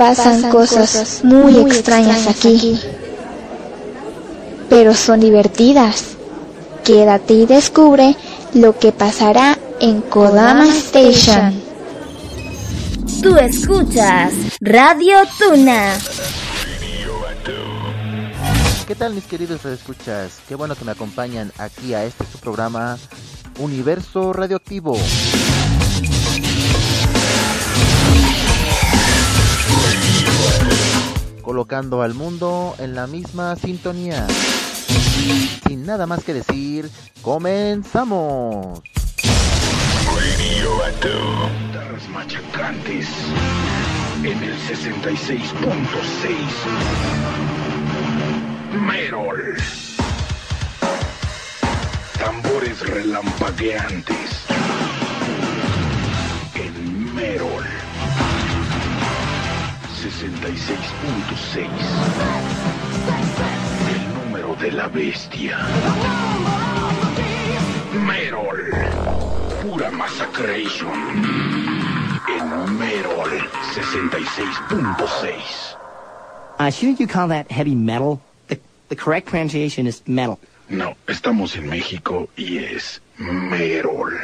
Pasan, cosas, muy, extrañas, aquí. Pero son divertidas. Quédate y descubre lo que pasará en Kodama Station. Tú escuchas Radio Tuna. ¿Qué tal mis queridos escuchas? Qué bueno que me acompañan aquí a este su programa Universo Radioactivo. Colocando al mundo en la misma sintonía. Sin nada más que decir, comenzamos. Guitarras machacantes en el 66.6. Merol. Tambores relampagueantes en Merol. 66.6. El número de la bestia. Merol. Pura Massacration. En Merol 66.6. Uh, shouldn't you call that heavy metal? The, the correct pronunciation is metal. No, estamos en México y es Merol.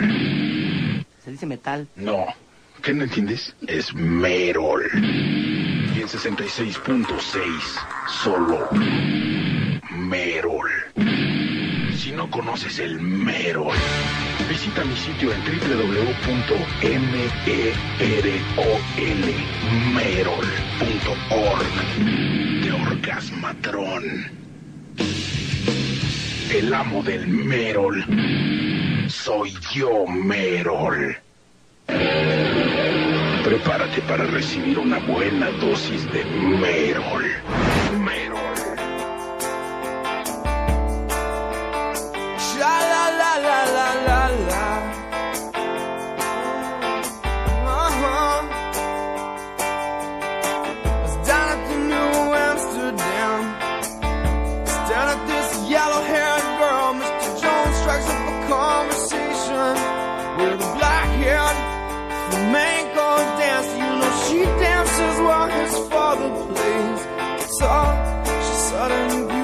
Se dice metal. No, ¿qué no entiendes? Es Merol. Y en 66.6, solo Merol. Si no conoces el Merol, visita mi sitio en www.merol.org de Orgasmatron. El amo del Merol. Soy yo, Merol. Prepárate para recibir una buena dosis de Merol. Merol. Sha la la la la la la. Flamenco dancer. You know she dances while his father plays guitar. She's sudden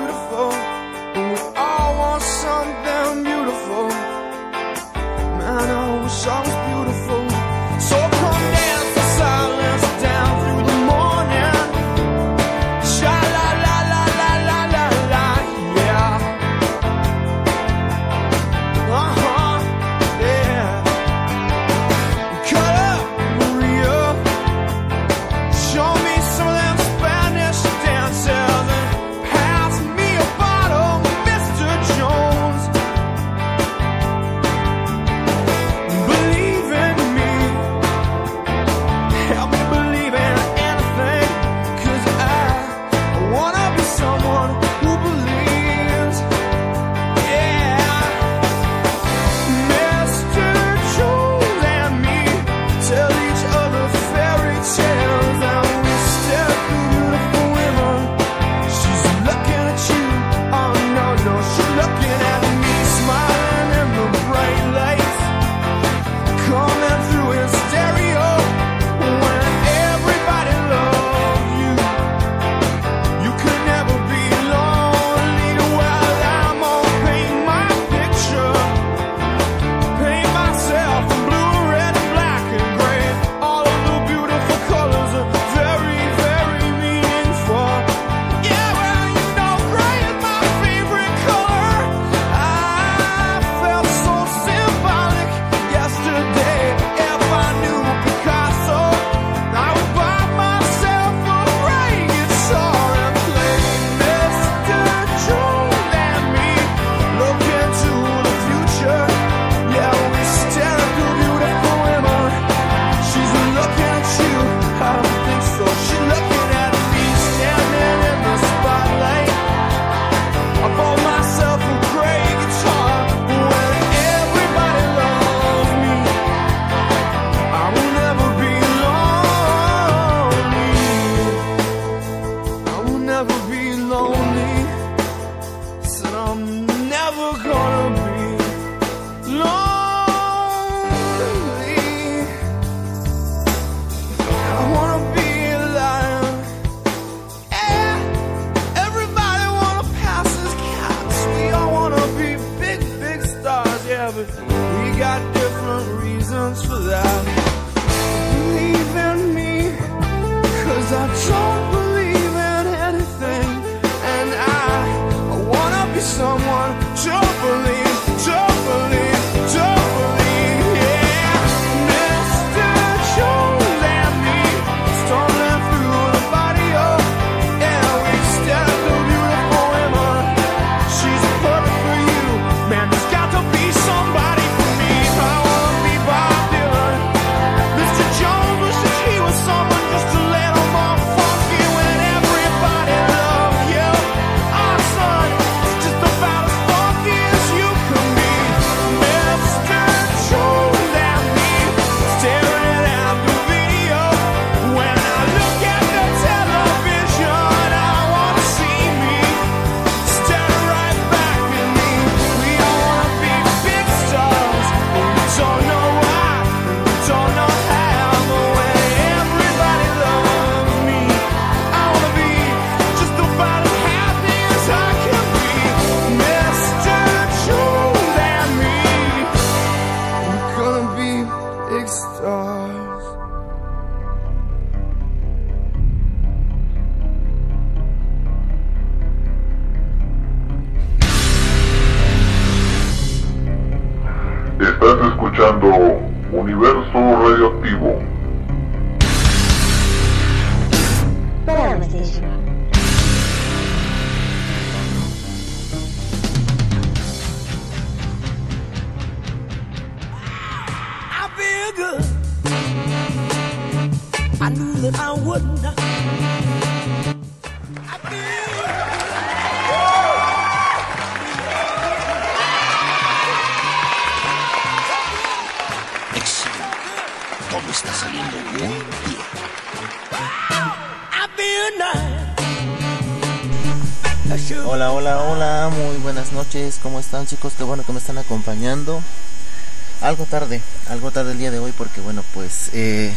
tarde, algo tarde el día de hoy porque bueno, pues eh,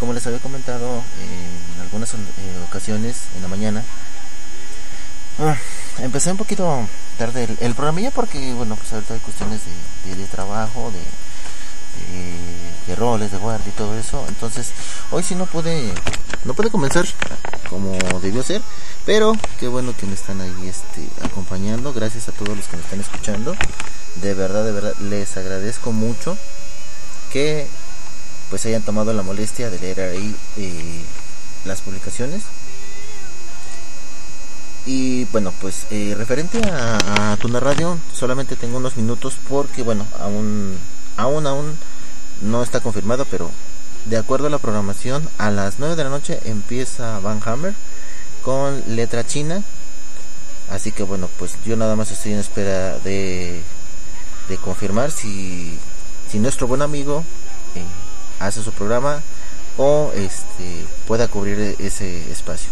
como les había comentado en algunas eh, ocasiones en la mañana, ah, empecé un poquito tarde el, el programilla porque bueno, pues ahorita hay cuestiones de, trabajo, de, de, de roles, de guardia y todo eso. Entonces, hoy sí no pude, no pude comenzar como debió ser, pero qué bueno que me están ahí este, acompañando. Gracias a todos los que me están escuchando. De verdad, de verdad, les agradezco mucho que pues hayan tomado la molestia de leer ahí eh, las publicaciones. Y bueno, pues eh, referente a, Tuna Radio, solamente tengo unos minutos porque, bueno, aún, aún, aún no está confirmado, pero de acuerdo a la programación, a las 9 de la noche empieza Van Hammer con letra china. Así que bueno, pues yo nada más estoy en espera de, de confirmar si, si nuestro buen amigo eh, hace su programa o este pueda cubrir ese espacio.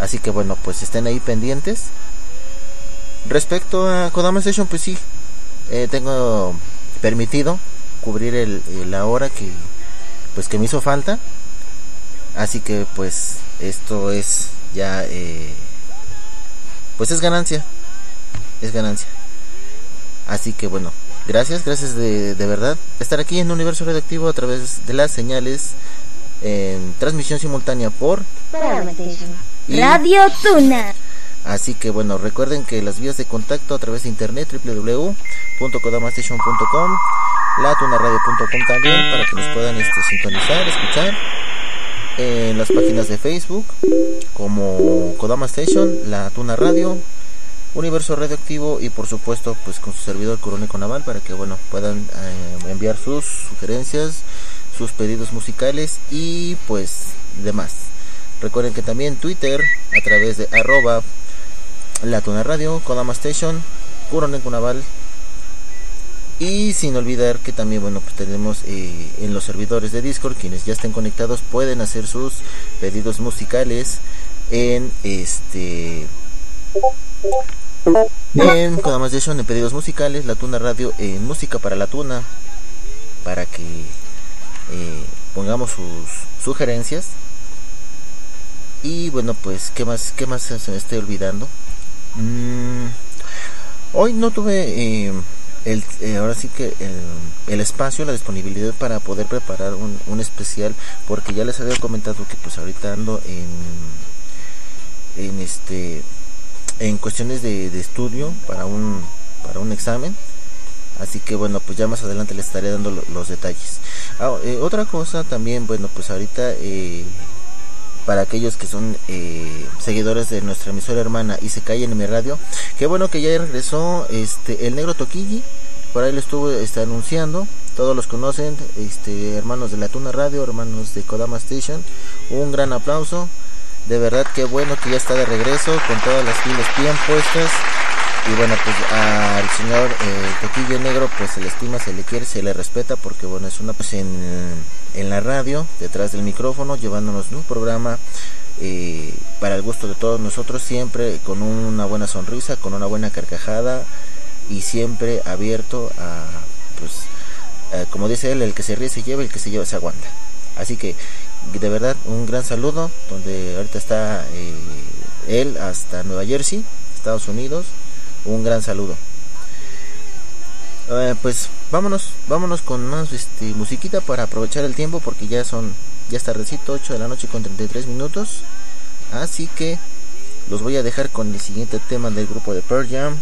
Así que bueno, pues estén ahí pendientes. Respecto a Kodama Station, pues sí, eh, tengo permitido cubrir el, el- la hora que pues que me hizo falta. Así que pues esto es ya eh, pues es ganancia, es ganancia. Así que bueno, gracias, gracias de, de verdad estar aquí en Universo Radioactivo a través de las señales en transmisión simultánea por y Radio Tuna. Así que bueno, recuerden que las vías de contacto a través de internet www.kodamastation.com, latunaradio.com también para que nos puedan este, sintonizar, escuchar en las páginas de Facebook como Kodama Station, La Tuna Radio, Universo Radioactivo y por supuesto pues con su servidor Coroneco Naval para que bueno puedan eh, enviar sus sugerencias, sus pedidos musicales y pues demás. Recuerden que también Twitter a través de arroba la Tuna Radio, Kodama Station, Coroneco Naval y sin olvidar que también bueno pues tenemos eh, en los servidores de Discord quienes ya estén conectados pueden hacer sus pedidos musicales en este En Kodama Station en pedidos musicales, La Tuna Radio en música para la Tuna, para que eh, pongamos sus sugerencias. Y bueno, pues, ¿qué más, qué más se me esté olvidando? Mm, hoy no tuve eh, el, eh, ahora sí que el, espacio, la disponibilidad para poder preparar un, un especial, porque ya les había comentado que pues ahorita ando en, en este en cuestiones de, de estudio para un para un examen. Así que bueno pues ya más adelante les estaré dando lo- los detalles. Ah, eh, otra cosa también bueno pues ahorita eh, para aquellos que son eh, seguidores de nuestra emisora hermana y se cae en mi radio qué bueno que ya regresó este el negro Toquilli por ahí lo estuvo este, anunciando todos los conocen este hermanos de la Tuna Radio hermanos de Kodama Station un gran aplauso de verdad que bueno que ya está de regreso con todas las pilas bien puestas y bueno pues al señor eh, Toquillo Negro pues se le estima, se le quiere, se le respeta porque bueno es una pues en, en la radio, detrás del micrófono, llevándonos un programa eh, para el gusto de todos nosotros, siempre con una buena sonrisa, con una buena carcajada y siempre abierto a pues eh, como dice él, el que se ríe se lleva, el que se lleva se aguanta. Así que de verdad un gran saludo donde ahorita está eh, él hasta Nueva Jersey, Estados Unidos. Un gran saludo. Eh, pues vámonos, vámonos con más este, musiquita para aprovechar el tiempo porque ya son, ya está recito 8 de la noche con 33 minutos. Así que los voy a dejar con el siguiente tema del grupo de Pearl Jam,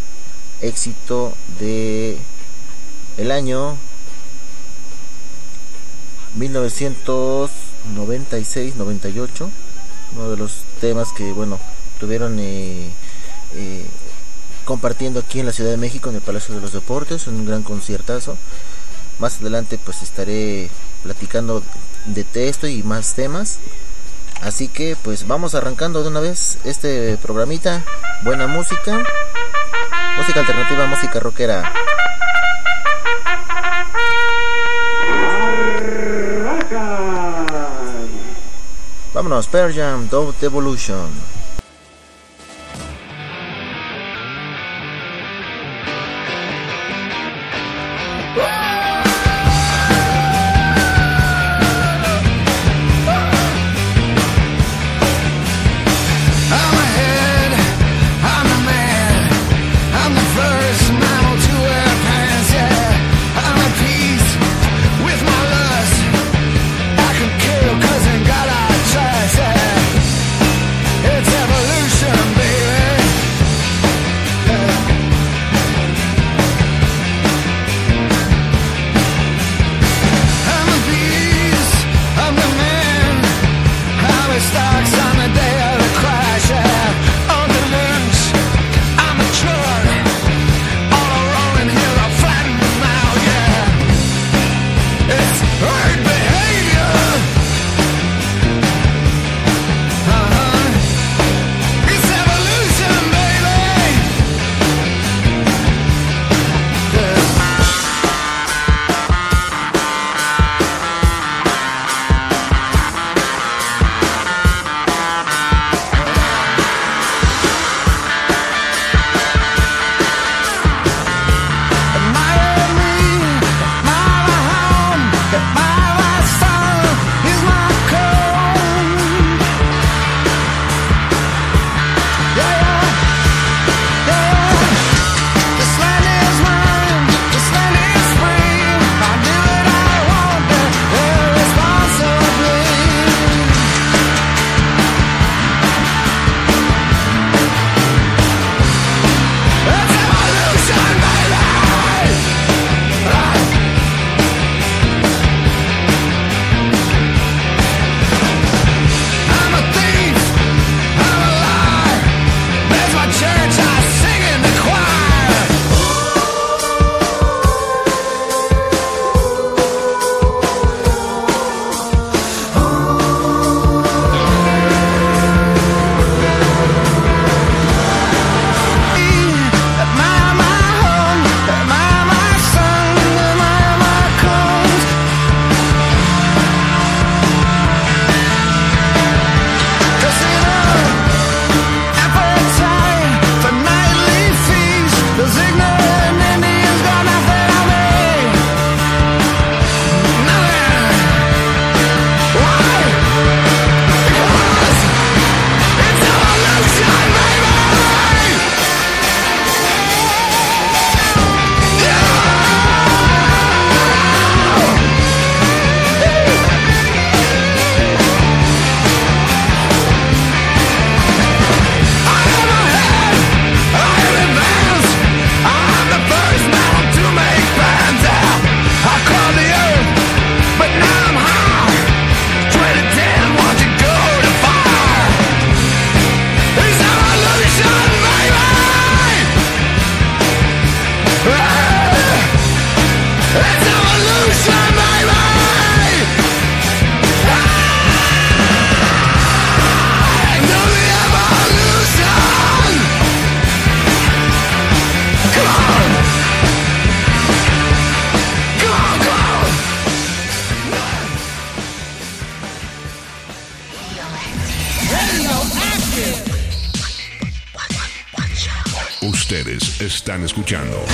éxito de el año 1996-98, uno de los temas que bueno tuvieron eh, eh, compartiendo aquí en la Ciudad de México en el Palacio de los Deportes, un gran conciertazo. Más adelante pues estaré platicando de esto y más temas. Así que pues vamos arrancando de una vez este programita. Buena música. Música alternativa, música rockera. Vámonos, Pearl Jam, Dove Devolution. Están escuchando.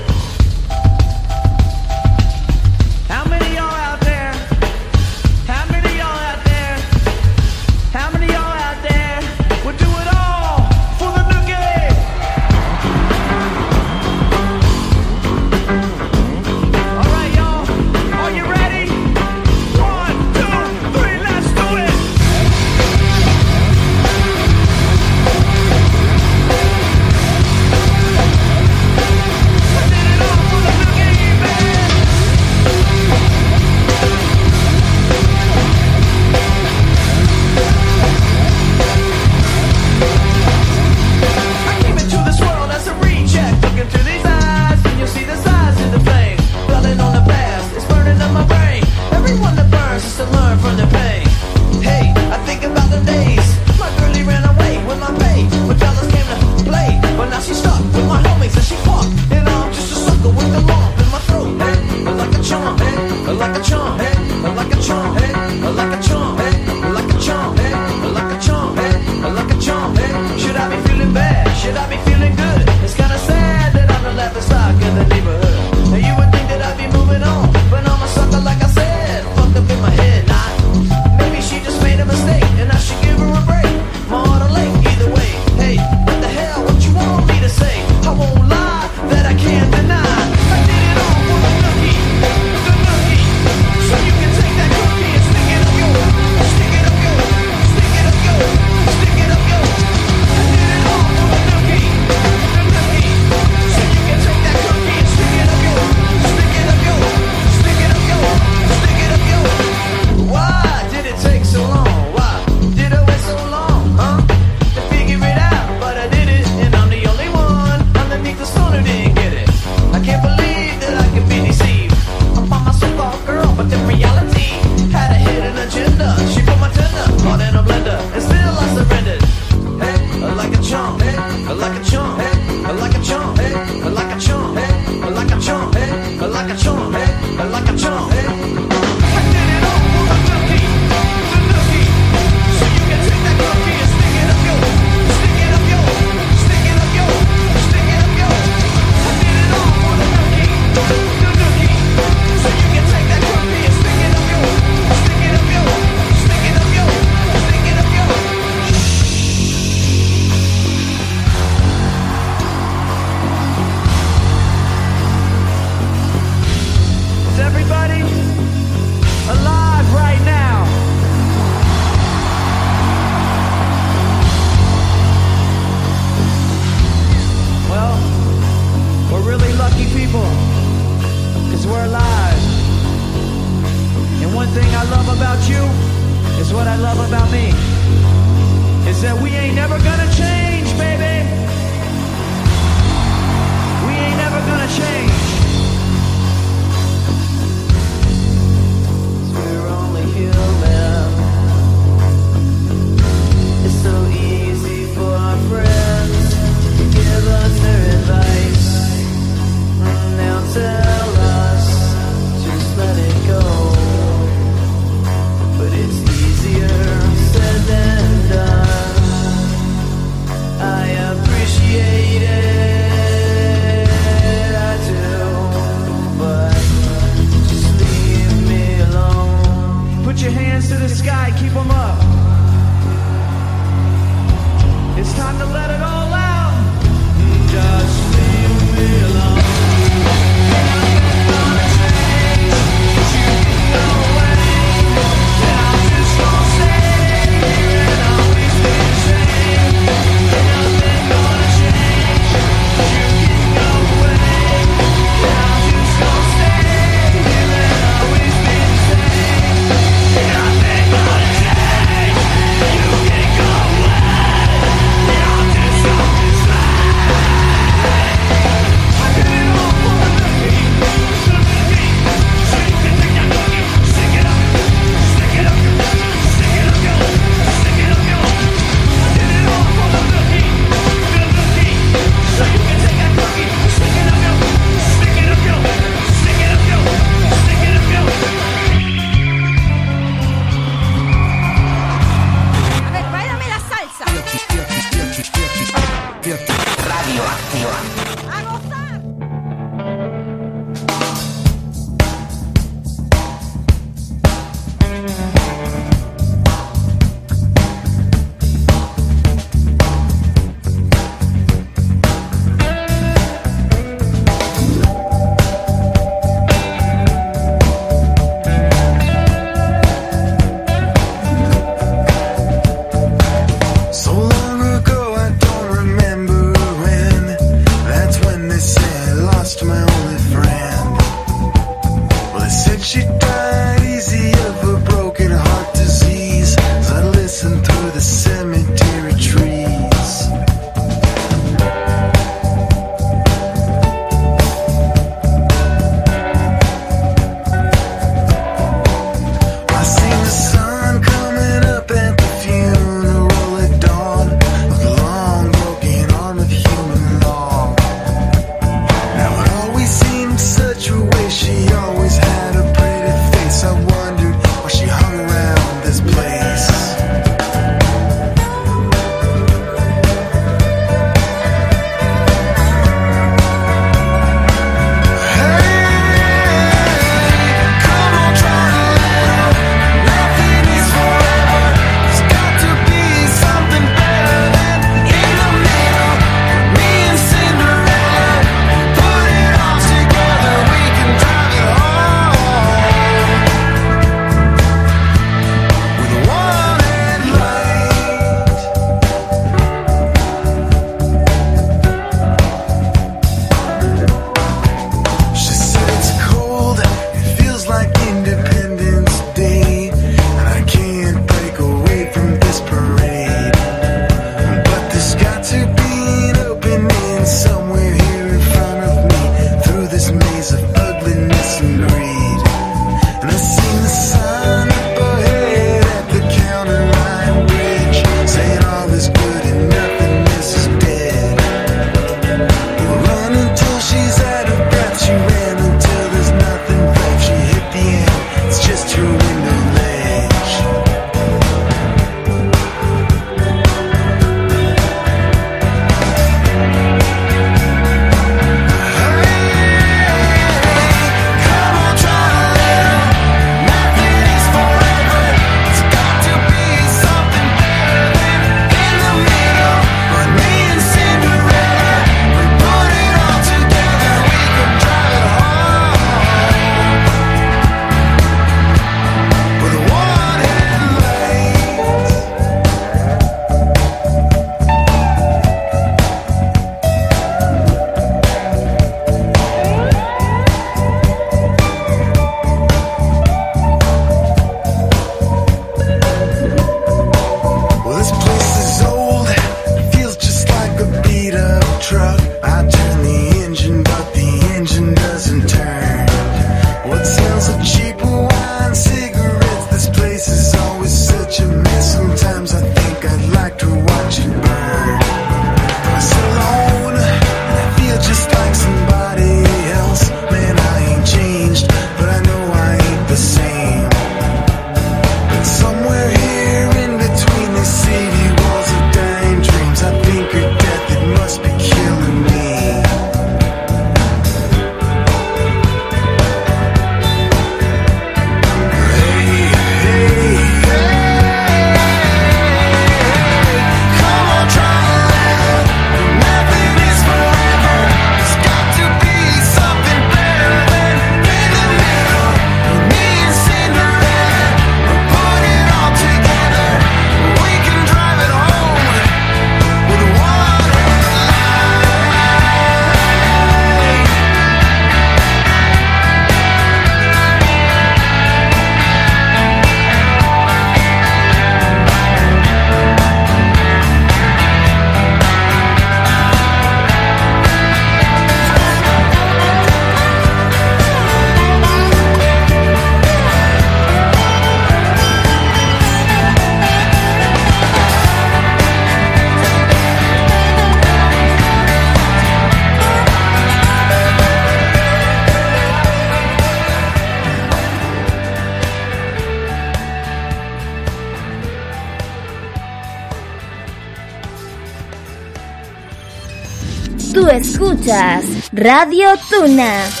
Radio Tuna.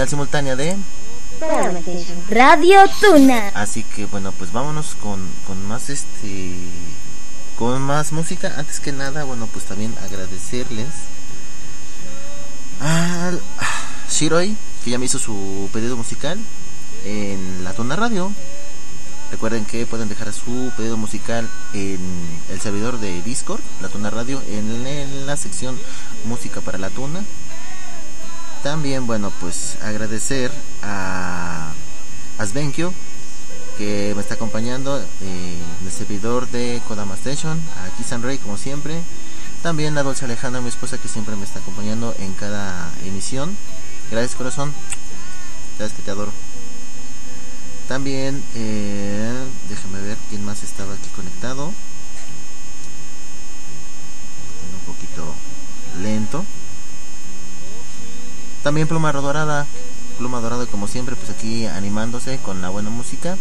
Señal simultánea de... Radio Tuna. Así que bueno, pues vámonos con, con más este con más música. Antes que nada, bueno, pues también agradecerles al Shiroi, que ya me hizo su pedido musical en la Tuna Radio. Recuerden que pueden dejar su pedido musical en el servidor de Discord, la Tuna Radio, en, en la sección Música para la Tuna. También, bueno, pues agradecer a Asbenkyo, que me está acompañando eh, en el servidor de Kodama Station, a Kisan Rey, como siempre. También a Dulce Alejandra, mi esposa, que siempre me está acompañando en cada emisión. Gracias, corazón. Sabes que te adoro. También, eh, déjame ver quién más estaba aquí conectado. Un poquito lento. También Pluma Dorada. Pluma Dorada, como siempre, pues aquí animándose con la buena música.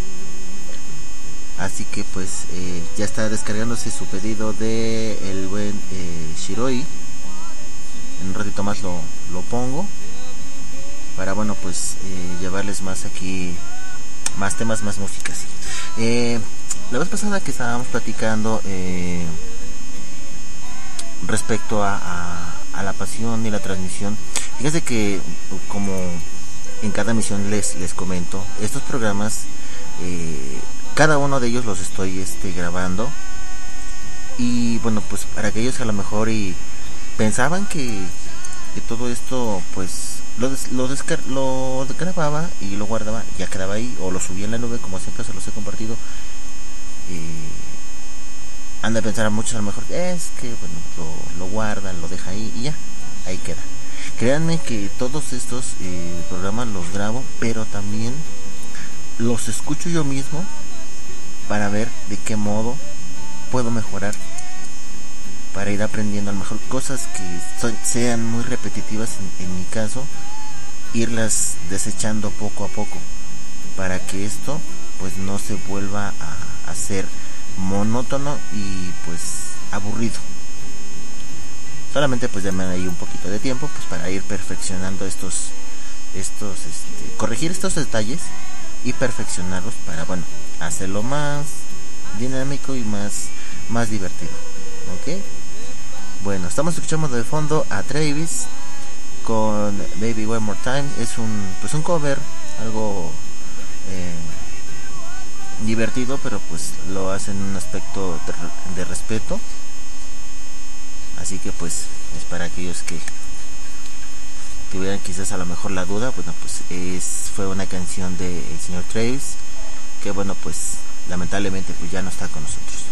Así que pues eh, ya está descargándose su pedido de el buen eh, Shiroi. En un ratito más lo, lo pongo. Para bueno pues eh, llevarles más aquí, más temas, más músicas. Eh, la vez pasada que estábamos platicando respecto a, a la pasión y la transmisión, fíjense que como en cada emisión les, les comento, estos programas eh, cada uno de ellos los estoy este grabando. Y bueno pues para aquellos que a lo mejor y pensaban que, que todo esto pues lo, des, lo, descar lo grababa y lo guardaba ya quedaba ahí o lo subía en la nube como siempre se los he compartido eh, han de pensar a muchos a lo mejor es que bueno lo, lo guardan lo deja ahí y ya ahí queda créanme que todos estos eh, programas los grabo pero también los escucho yo mismo para ver de qué modo puedo mejorar para ir aprendiendo a lo mejor cosas que sean muy repetitivas en, mi caso irlas desechando poco a poco para que esto pues no se vuelva a hacer monótono y pues aburrido solamente pues denme ahí un poquito de tiempo pues para ir perfeccionando estos estos este, corregir estos detalles y perfeccionarlos para bueno hacerlo más dinámico y más más divertido ok bueno estamos escuchando de fondo a Travis con Baby One More Time. Es un pues un cover algo eh, divertido pero pues lo hacen en un aspecto de respeto así que pues es para aquellos que tuvieran quizás a lo mejor la duda, bueno, pues es fue una canción del de señor Travis que bueno, pues lamentablemente pues ya no está con nosotros.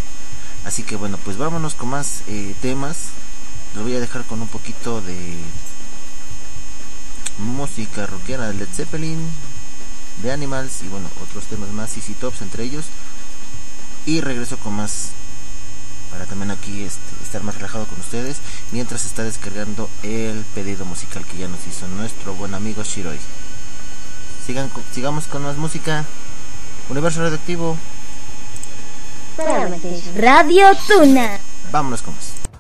Así que bueno, pues vámonos con más eh, temas. Los voy a dejar con un poquito de música rockera de Led Zeppelin, de Animals y bueno, otros temas más, Easy Tops entre ellos. Y regreso con más para también aquí este, estar más relajado con ustedes mientras está descargando el pedido musical que ya nos hizo nuestro buen amigo Shiroi. Sigan, sigamos con más música. Universo Radioactivo. Radio Tuna. Vámonos con más.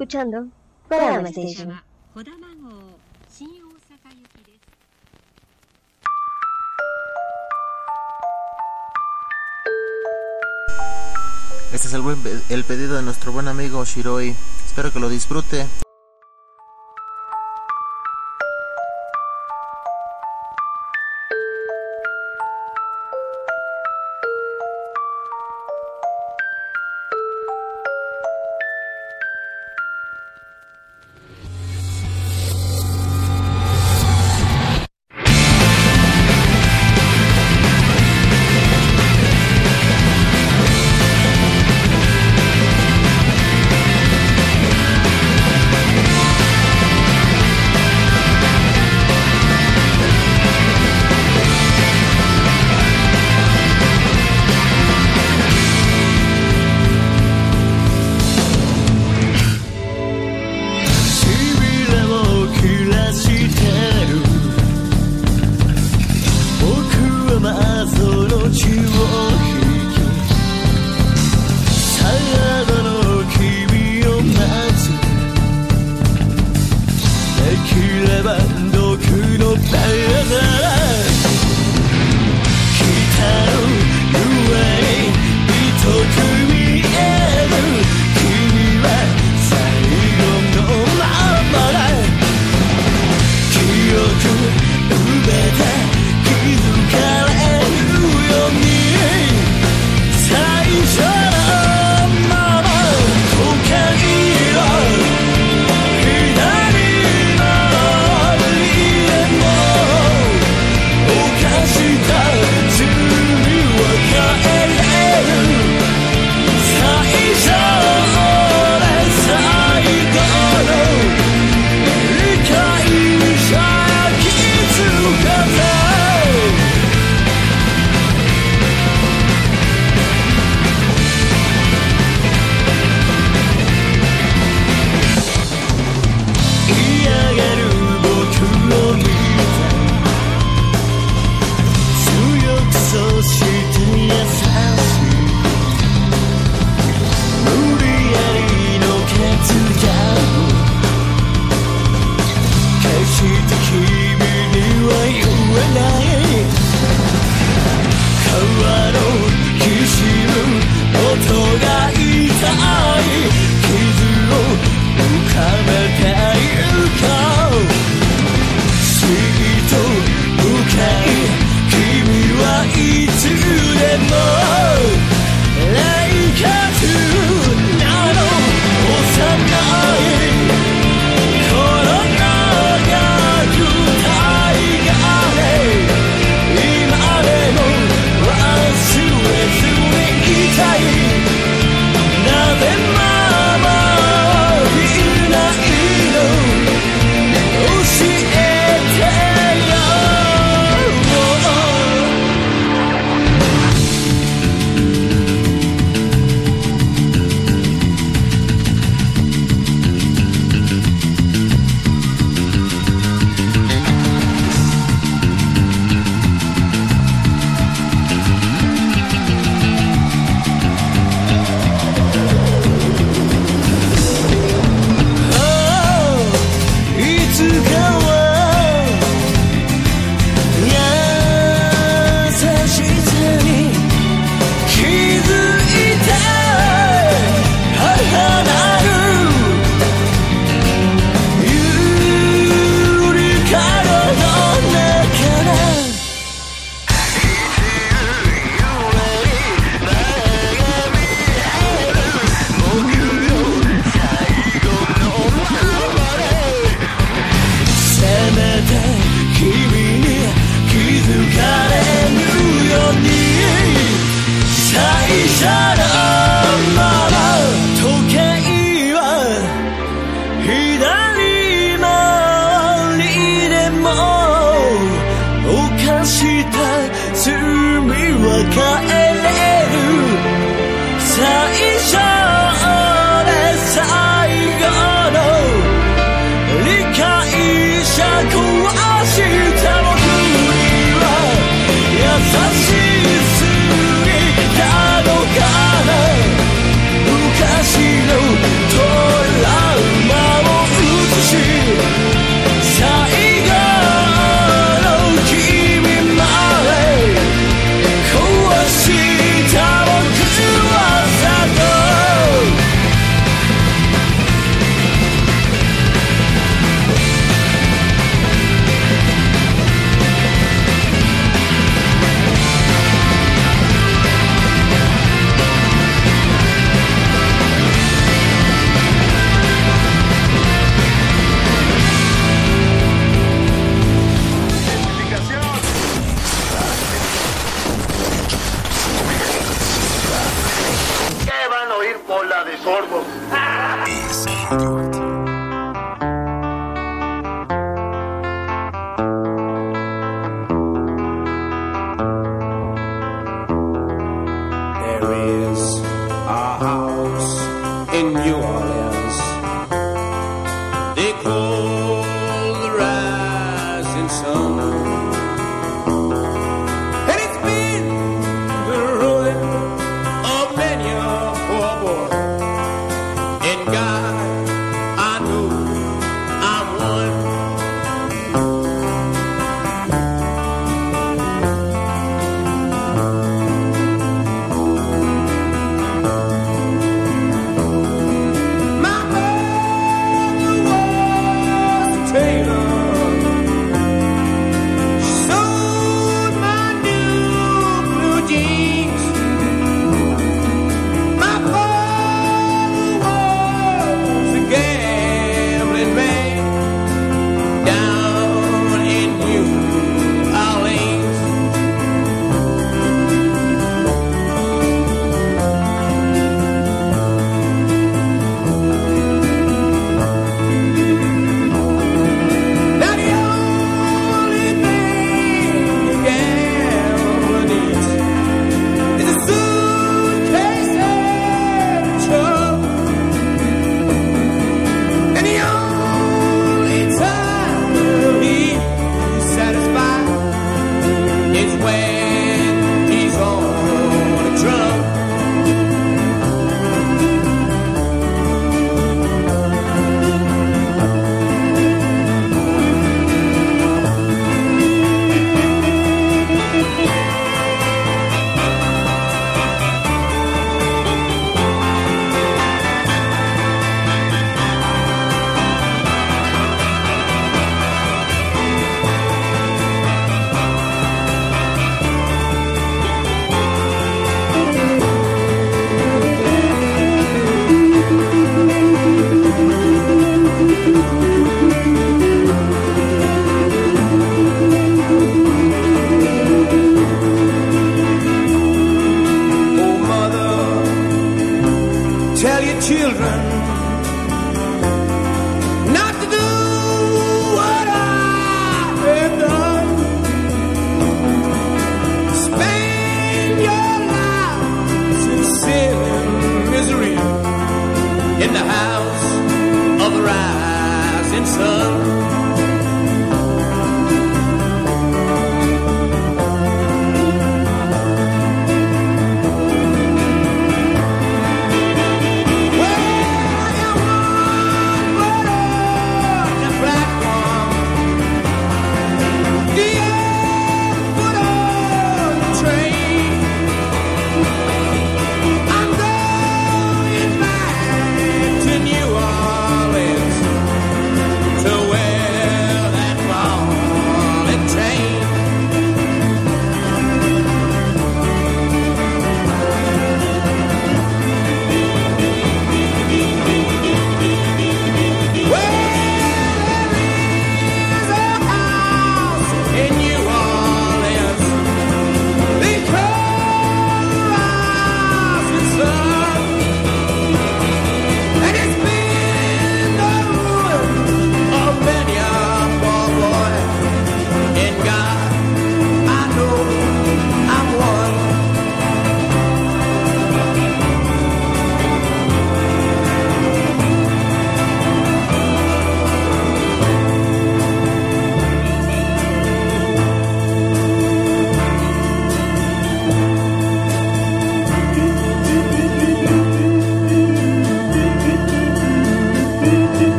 Escuchando Kodama Station. Este es el, buen, el pedido de nuestro buen amigo Shiroi. Espero que lo disfrute.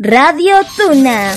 Radio Tuna.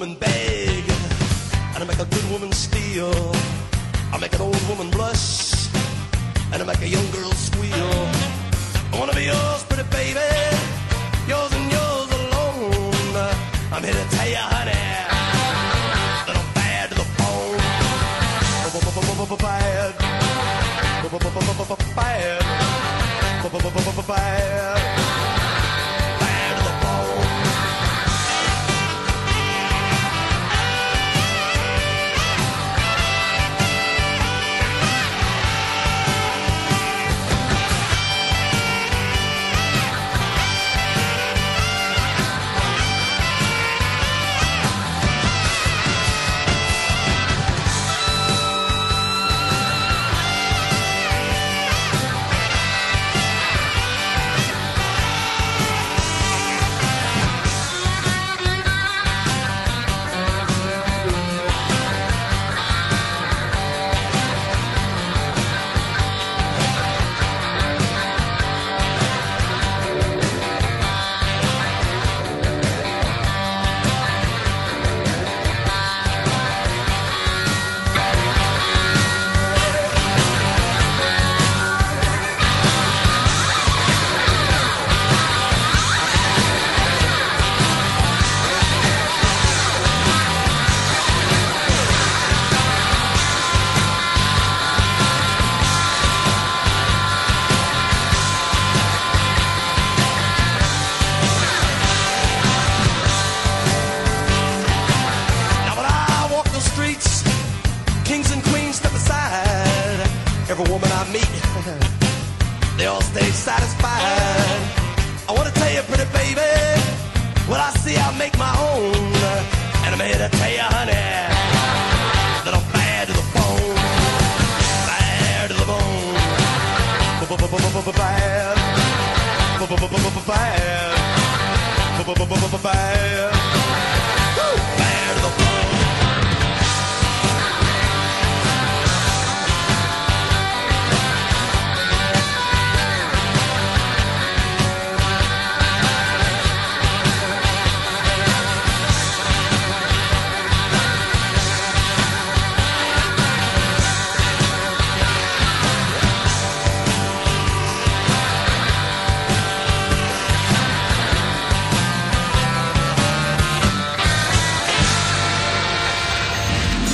woman bang.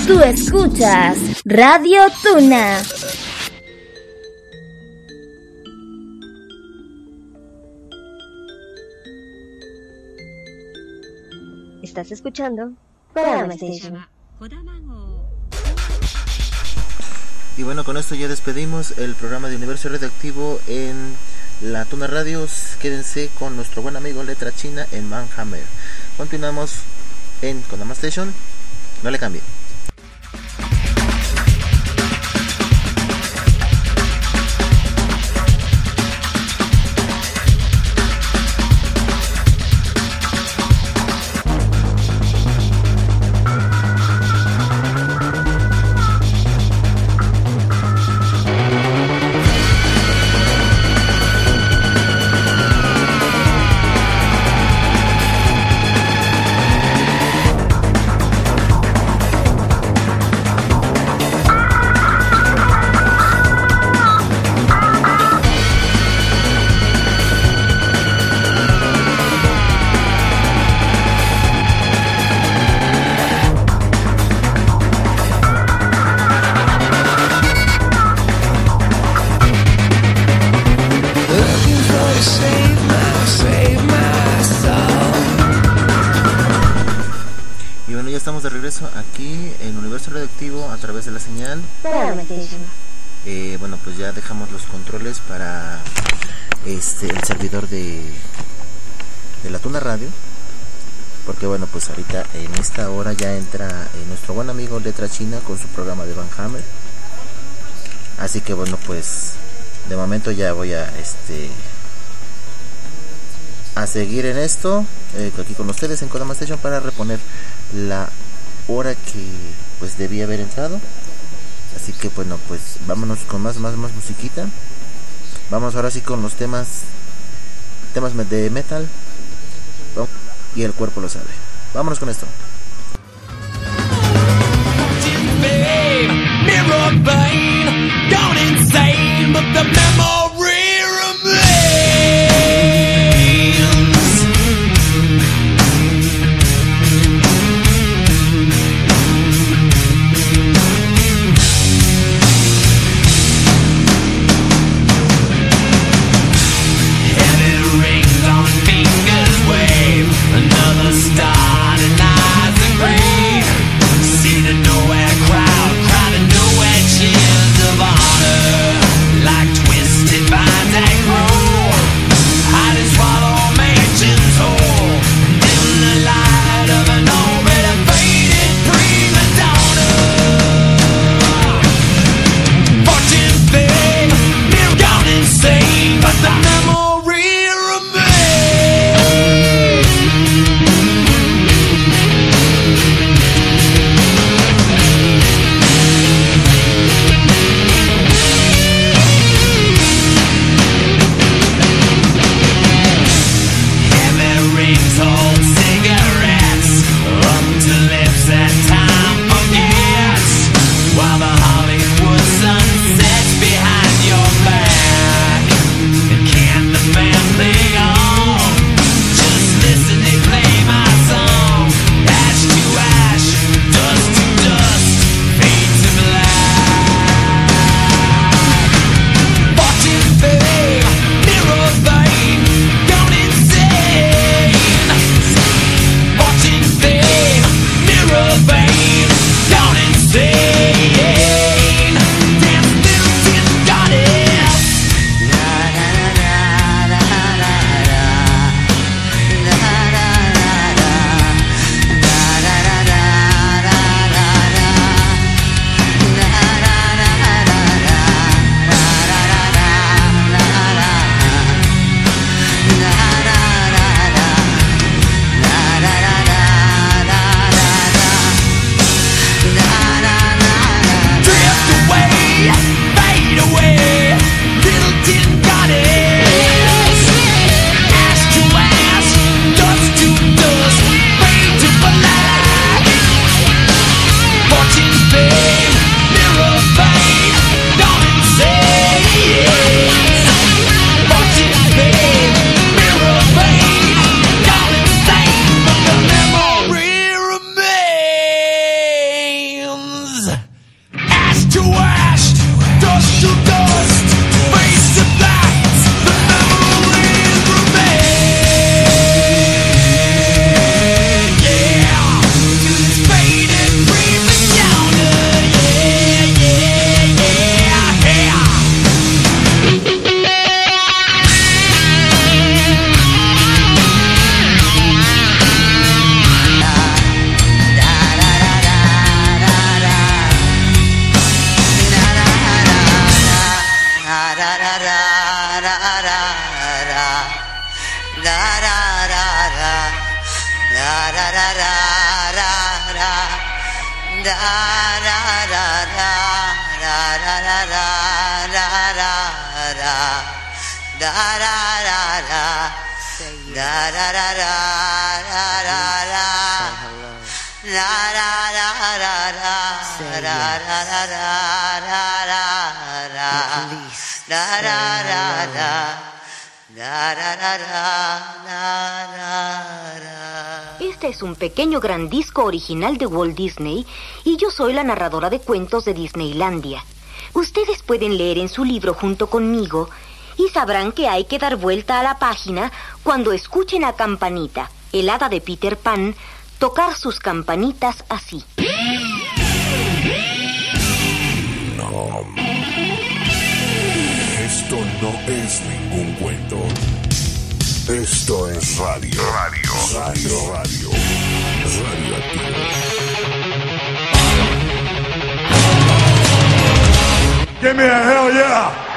Tú escuchas Radio Tuna. Estás escuchando Kodama Y bueno, con esto ya despedimos el programa de Universo Redactivo en la Tuna Radios. Quédense con nuestro buen amigo Letra China en Manhammer. Continuamos en Kodama Station. No le cambie. Así que bueno, pues de momento ya voy a este a seguir en esto eh, aquí con ustedes en Kodama Station para reponer la hora que pues debía haber entrado. Así que bueno, pues vámonos con más más más musiquita. Vamos ahora sí con los temas temas de metal. Y el cuerpo lo sabe. Vámonos con esto. The memory pequeño gran disco original de Walt Disney y yo soy la narradora de cuentos de Disneylandia. Ustedes pueden leer en su libro junto conmigo y sabrán que hay que dar vuelta a la página cuando escuchen a Campanita, el hada de Peter Pan, tocar sus campanitas así. No. Esto no es ningún cuento. Esto es radio. Radio. Radio. Radio. Radio Activos. Give me a hell yeah!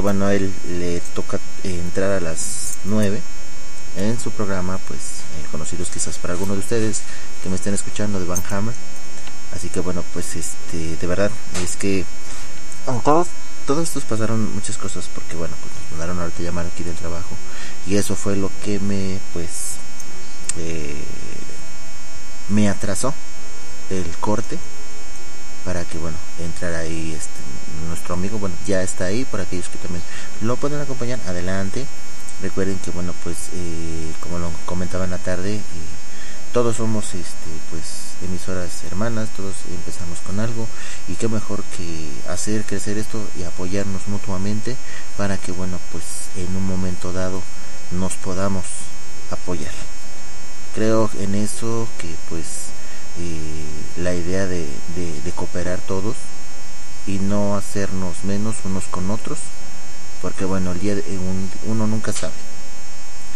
Bueno, a él le toca eh, entrar a las 9 en su programa, pues eh, conocidos quizás para algunos de ustedes que me estén escuchando de Van Hammer. Así que bueno, pues este, de verdad, es que todos, todos estos pasaron muchas cosas porque bueno, pues nos mandaron ahorita llamar aquí del trabajo y eso fue lo que me pues eh, me atrasó el corte para que bueno entrara ahí este nuestro amigo bueno ya está ahí para aquellos que también lo pueden acompañar adelante. Recuerden que bueno pues eh, como lo comentaba en la tarde eh, todos somos este pues emisoras hermanas todos empezamos con algo y qué mejor que hacer crecer esto y apoyarnos mutuamente para que bueno pues en un momento dado nos podamos apoyar. Creo en eso que pues eh, la idea de, de- de cooperar todos y no hacernos menos unos con otros porque bueno el día de, un- uno nunca sabe.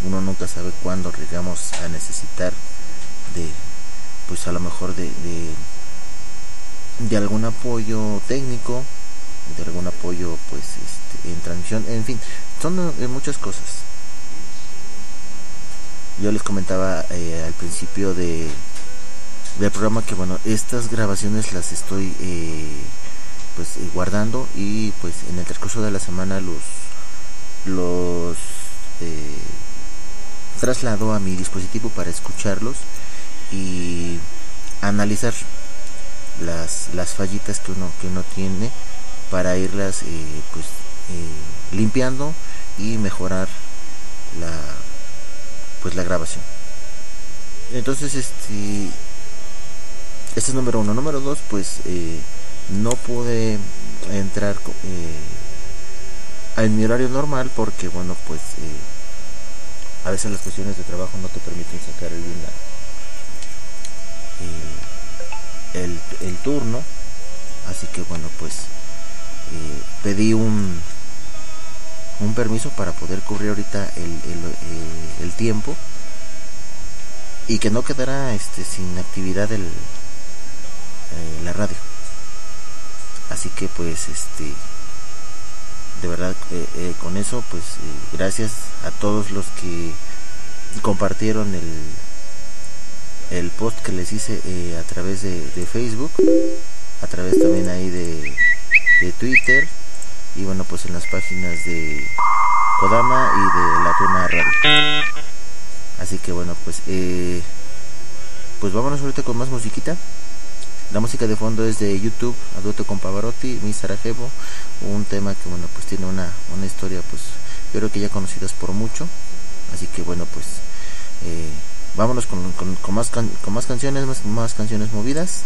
Uno nunca sabe cuándo llegamos a necesitar de pues a lo mejor de, de de algún apoyo técnico de algún apoyo pues este, en transmisión en fin son eh, muchas cosas. Yo les comentaba eh, al principio de del programa que bueno estas grabaciones las estoy eh, pues eh, guardando y pues en el transcurso de la semana los los eh, traslado a mi dispositivo para escucharlos y analizar las, las fallitas que uno que uno tiene para irlas eh, pues limpiando y mejorar la pues la grabación. Entonces este este es número uno. Número dos pues no pude entrar eh, en mi horario normal porque bueno pues eh, a veces las cuestiones de trabajo no te permiten sacar bien la, el, el, el turno. Así que bueno pues eh, pedí un un permiso para poder cubrir ahorita el, el, eh, el tiempo y que no quedara este sin actividad el, eh, la radio así que pues este de verdad eh, eh, con eso pues eh, gracias a todos los que compartieron el el post que les hice a través de, de Facebook a través también ahí de, de Twitter y bueno pues en las páginas de Kodama y de La Tuna Radio. Así que bueno pues pues vámonos ahorita con más musiquita la música de fondo es de YouTube, a dueto con Pavarotti, Mi Sarajevo, un tema que bueno pues tiene una, una historia pues yo creo que ya conocidas por mucho, así que bueno pues eh, vámonos con, con, con más can- con más canciones, más, más canciones movidas.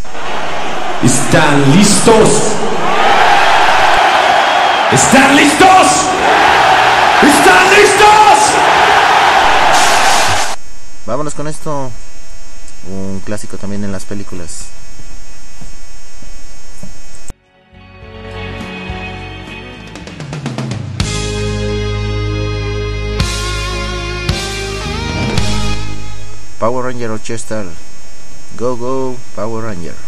¿Están listos? ¿Están listos? ¿Están listos? Vámonos con esto, un clásico también en las películas. Power Ranger Rochester. Go, go, Power Ranger.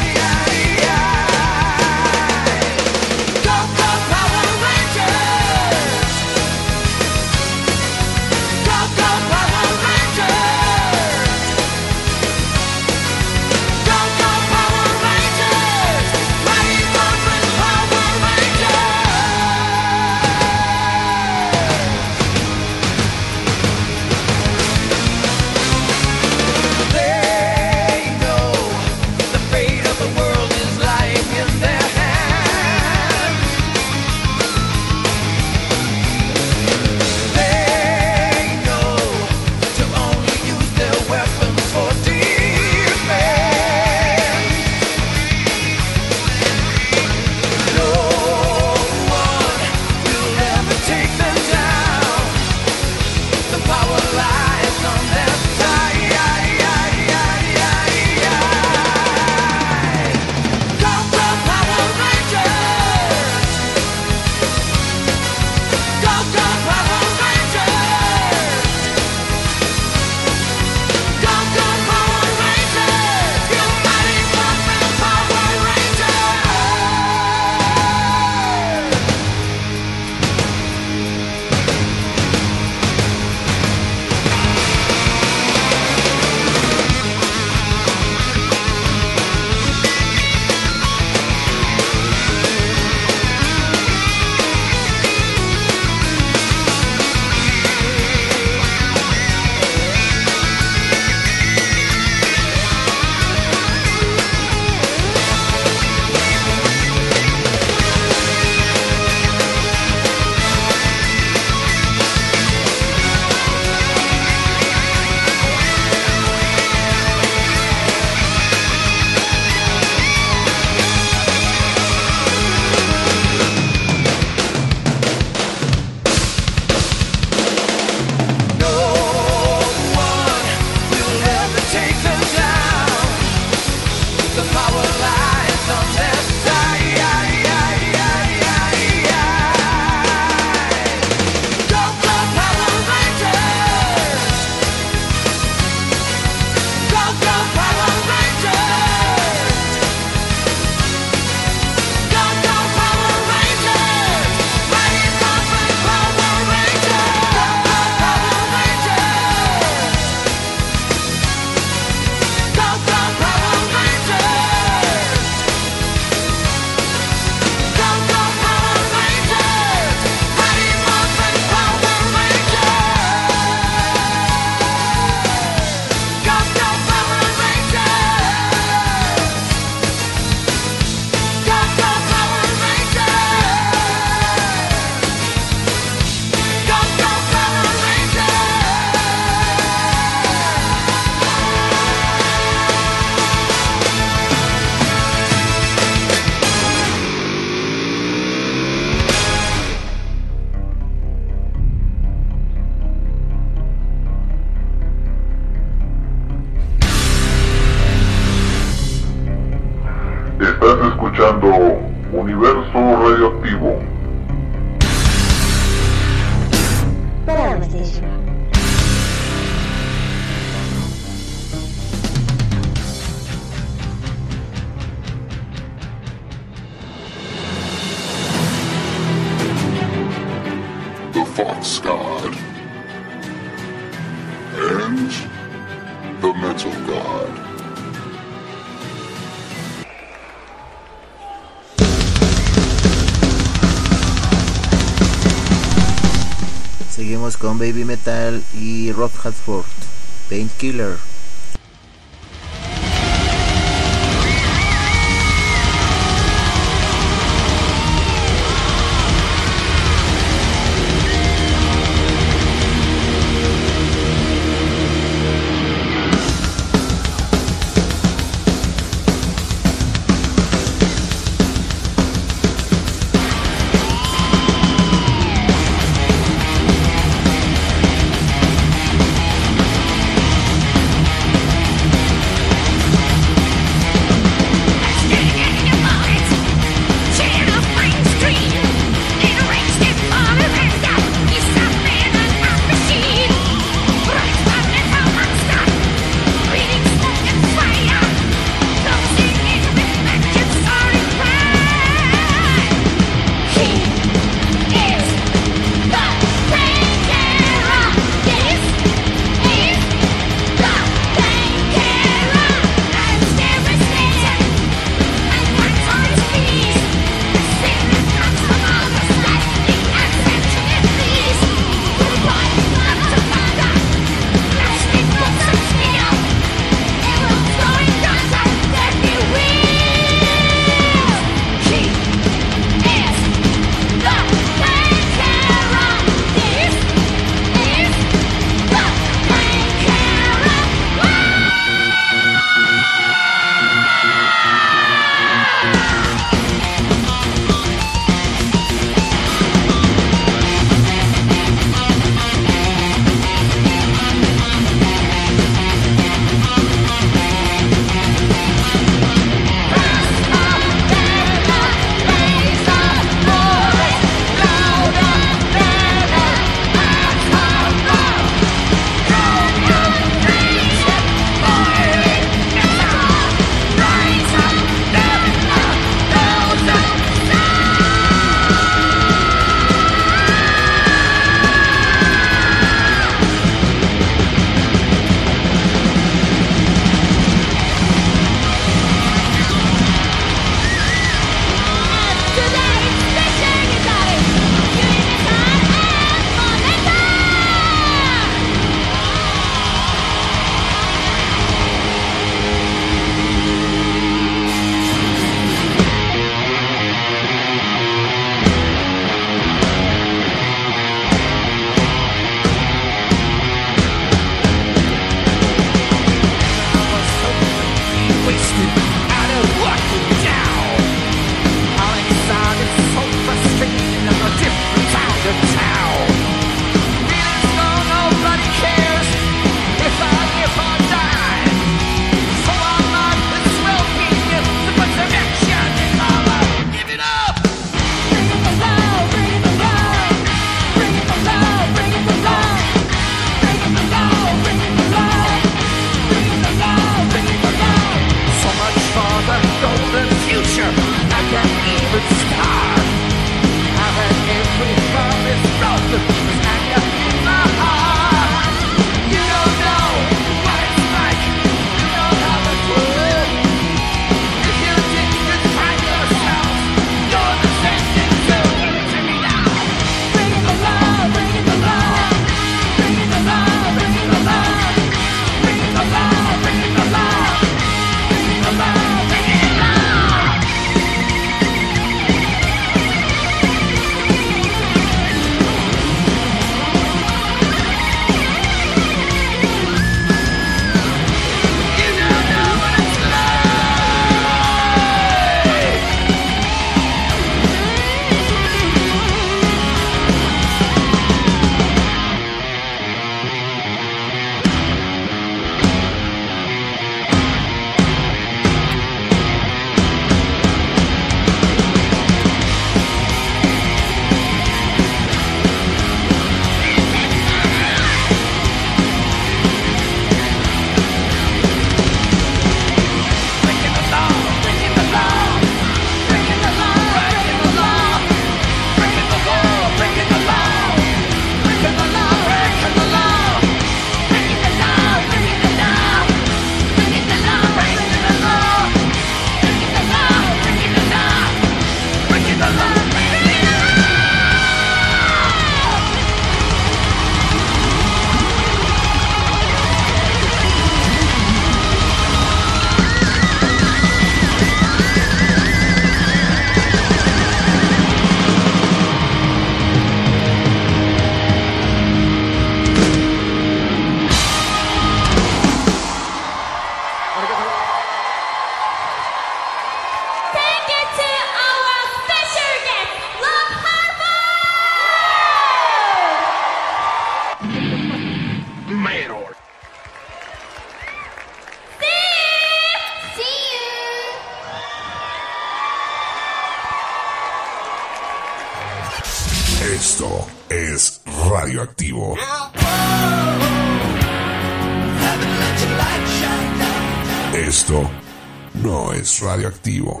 radioactivo.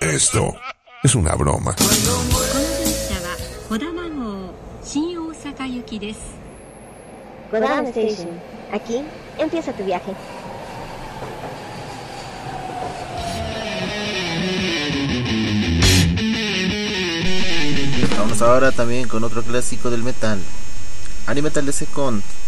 Esto es una broma. Kodama Station. Aquí empieza tu viaje. Vamos ahora también con otro clásico del metal, Animetal de Second. regordete,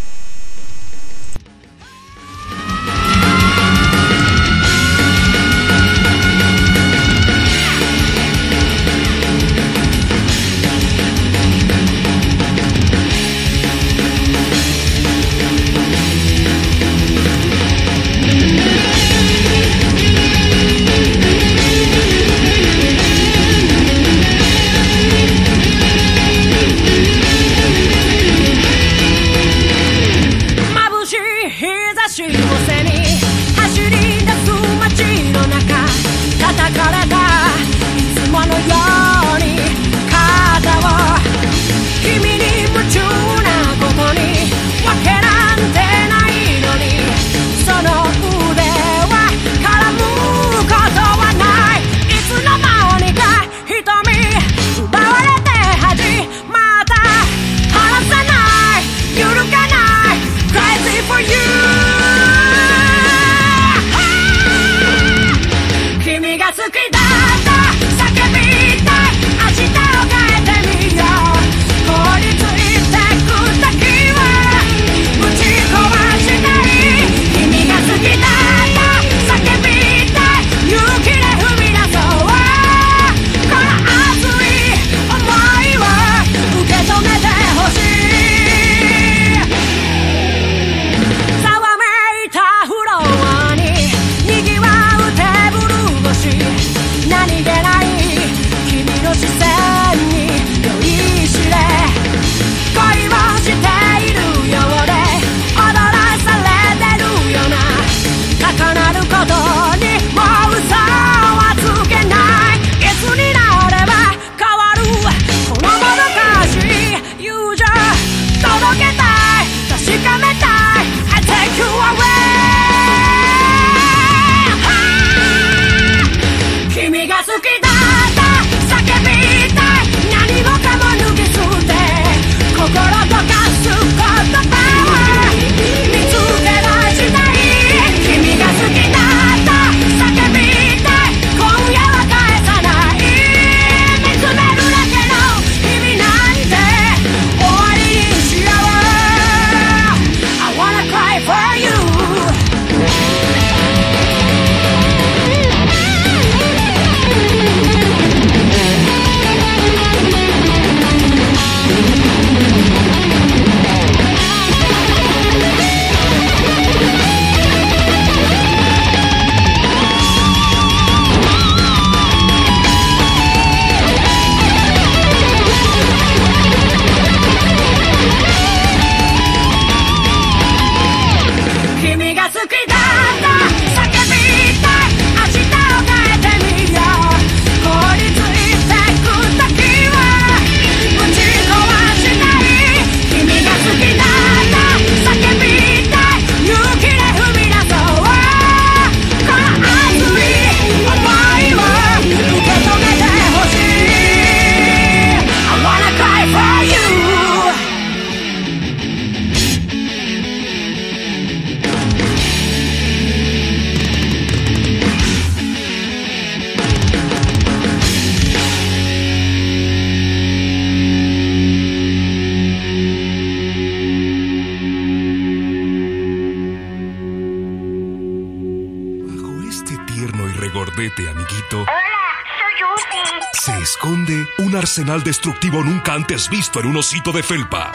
arsenal destructivo nunca antes visto en un osito de felpa.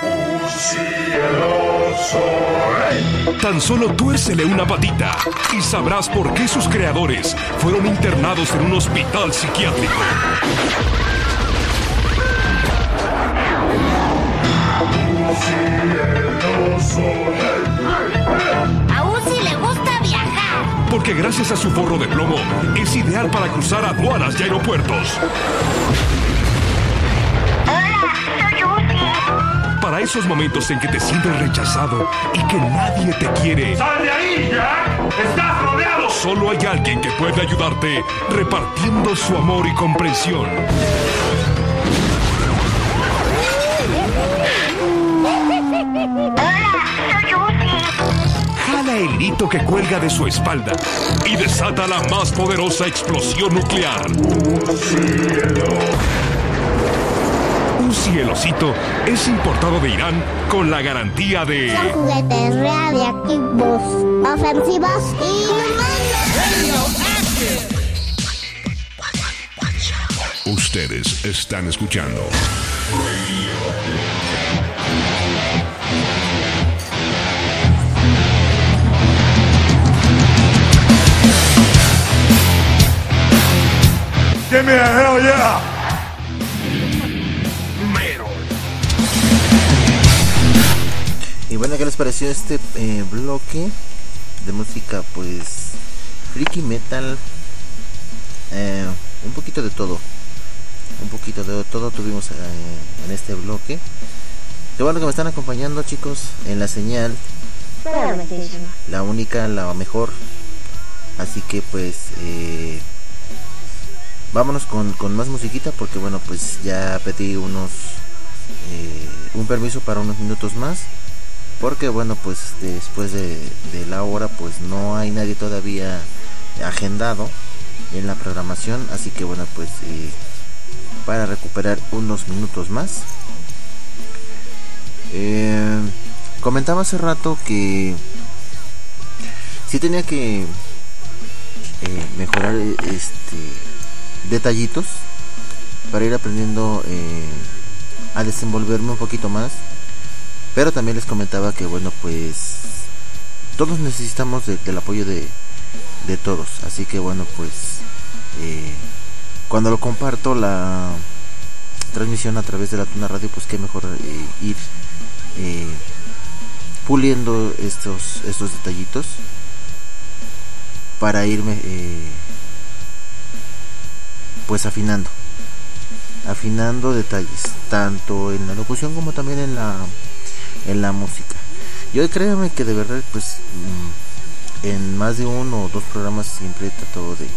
Tan solo tuércele una patita y sabrás por qué sus creadores fueron internados en un hospital psiquiátrico. A Uzi le gusta viajar. Porque que gracias a su forro de plomo es ideal para cruzar aduanas y aeropuertos. Para esos momentos en que te sientes rechazado y que nadie te quiere. ¡Sal de ahí, Jack! ¡Estás rodeado! Solo hay alguien que puede ayudarte repartiendo su amor y comprensión. Jala el hito que cuelga de su espalda y desata la más poderosa explosión nuclear. Un cielocito es importado de Irán con la garantía de... Son juguetes radiactivos, ofensivos y Ustedes están escuchando. Give me a hell yeah! Bueno, ¿qué les pareció este eh, bloque de música? Pues freaky metal, eh, un poquito de todo, un poquito de todo tuvimos eh, en este bloque. Qué bueno que me están acompañando chicos en la señal, la única, la mejor. Así que pues vámonos con, con más musiquita porque bueno pues ya pedí unos un permiso para unos minutos más porque bueno pues después de, la hora pues no hay nadie todavía agendado en la programación así que bueno pues eh, para recuperar unos minutos más. Eh, comentaba hace rato que sí tenía que eh, mejorar este detallitos para ir aprendiendo a desenvolverme un poquito más pero también les comentaba que bueno pues todos necesitamos de- del apoyo de, de todos. Así que bueno pues eh, cuando lo comparto la transmisión a través de la Tuna Radio pues qué mejor eh, ir eh, puliendo estos estos detallitos para irme pues afinando. Afinando detalles tanto en la locución como también en la en la música. Yo créanme que de verdad pues mm, en más de uno o dos programas siempre he tratado de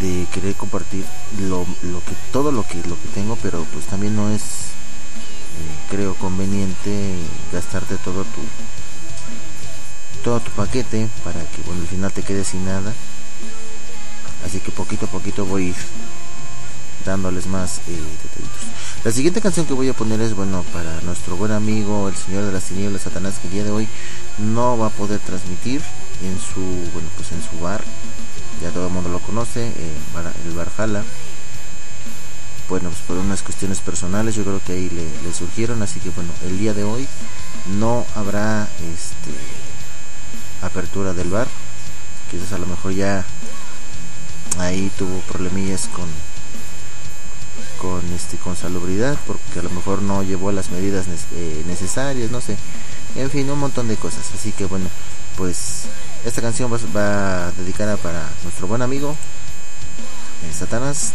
de querer compartir lo, lo que todo lo que lo que tengo pero pues también no es eh, creo conveniente gastarte todo tu todo tu paquete para que bueno al final te quedes sin nada. Así que poquito a poquito voy a ir dándoles más eh, detallitos. La siguiente canción que voy a poner es bueno para nuestro buen amigo el señor de las tinieblas Satanás que el día de hoy no va a poder transmitir en su bueno pues en su bar. Ya todo el mundo lo conoce eh, Bar- el Barjala. Bueno pues por unas cuestiones personales yo creo que ahí le, le surgieron así que bueno el día de hoy no habrá este apertura del bar. Quizás a lo mejor ya ahí tuvo problemillas con con este con salubridad porque a lo mejor no llevó las medidas eh, necesarias no sé. En fin un montón de cosas. Así que bueno pues esta canción va, dedicada para nuestro buen amigo eh, Satanás.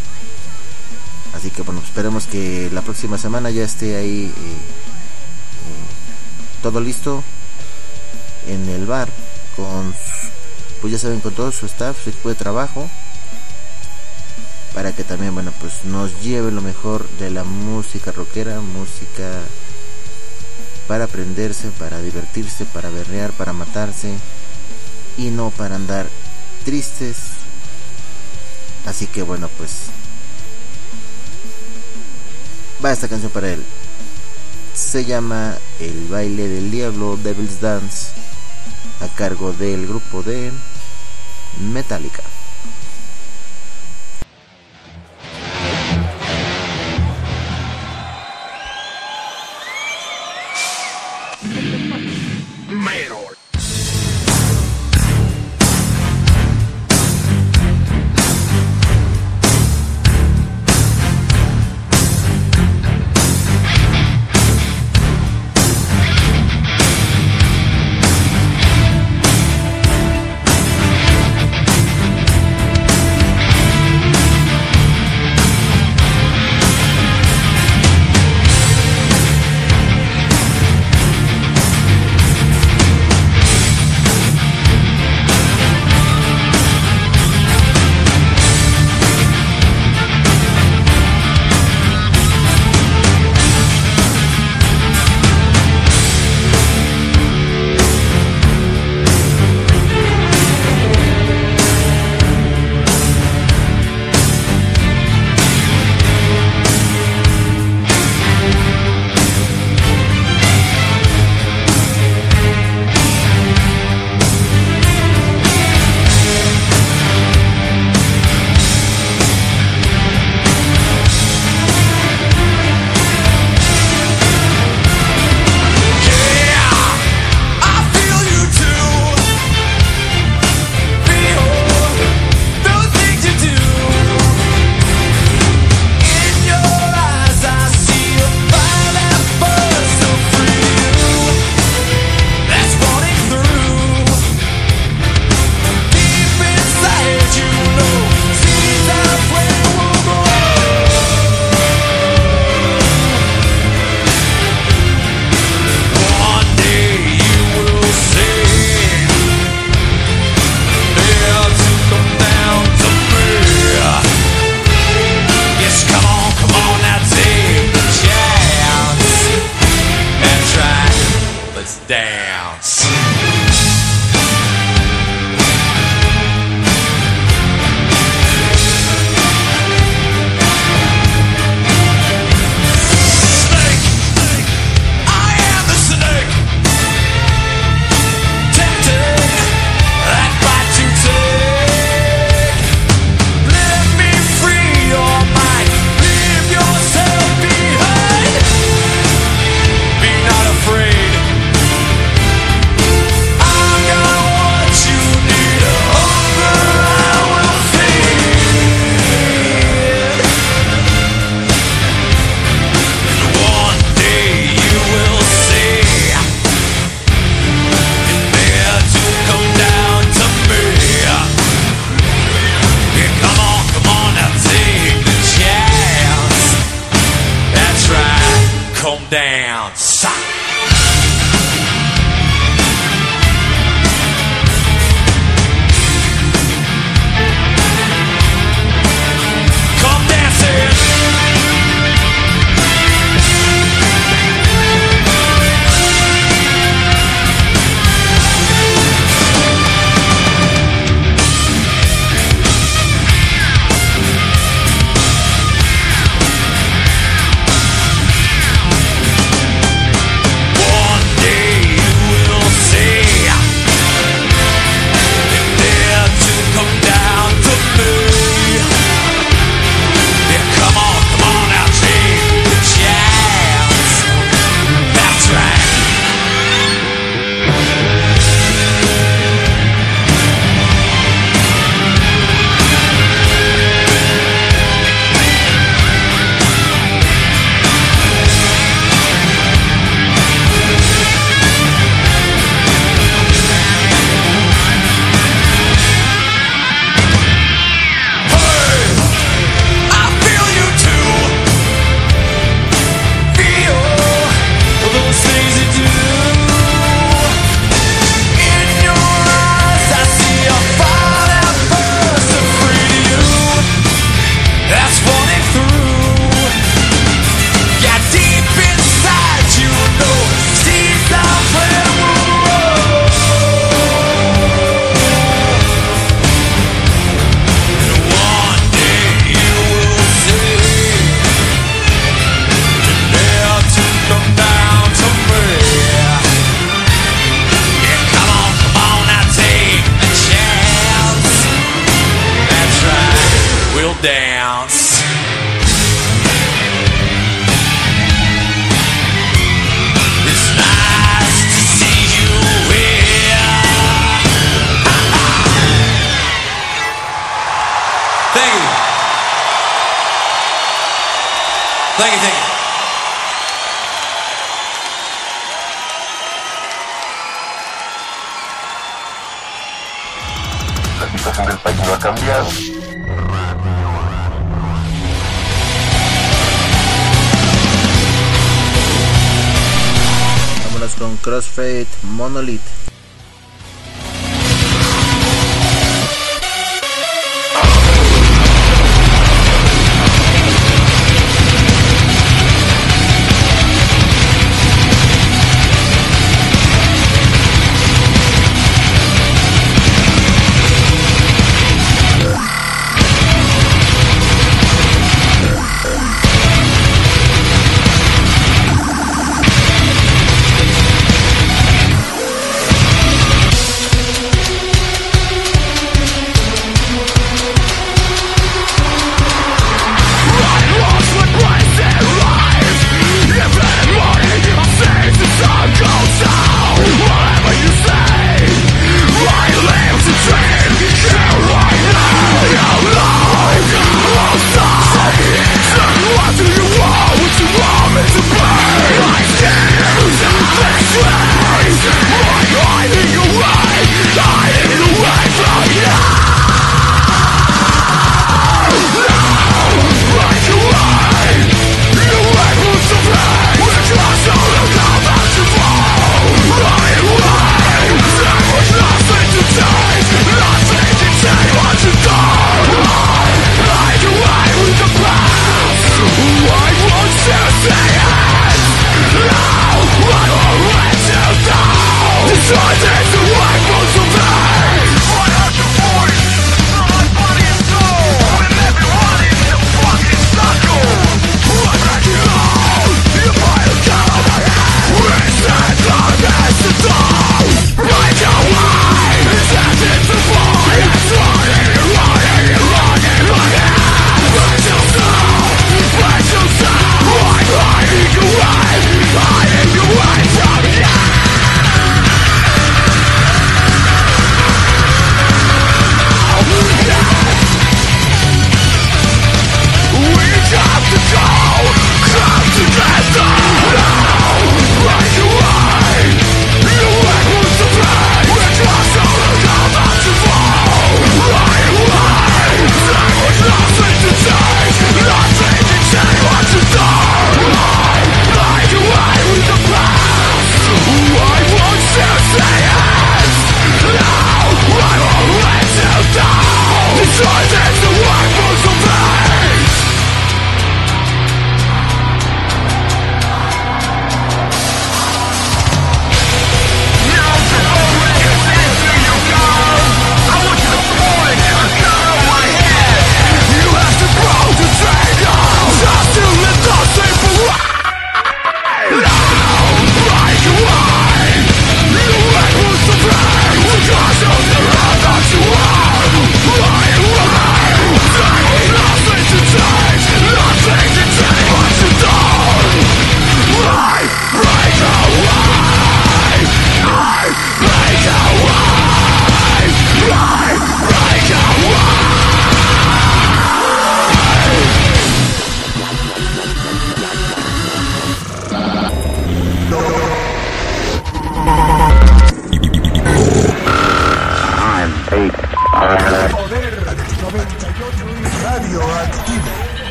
Así que bueno esperemos que la próxima semana ya esté ahí eh, todo listo en el bar con pues ya saben con todo su staff su equipo de trabajo para que también bueno pues nos lleve lo mejor de la música rockera música para aprenderse para divertirse para berrear para matarse y no para andar tristes. Así que bueno pues va esta canción para él. Se llama El baile del diablo Devil's Dance a cargo del grupo de Metallica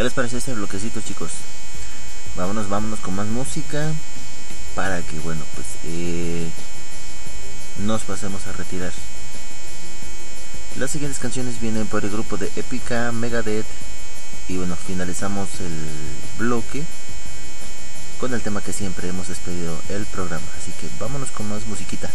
¿Qué les pareció este bloquecito, chicos? Vámonos, vámonos con más música para que, bueno, pues eh, nos pasemos a retirar. Las siguientes canciones vienen por el grupo de Epica, Megadeth y bueno, finalizamos el bloque con el tema que siempre hemos despedido el programa. Así que vámonos con más musiquita.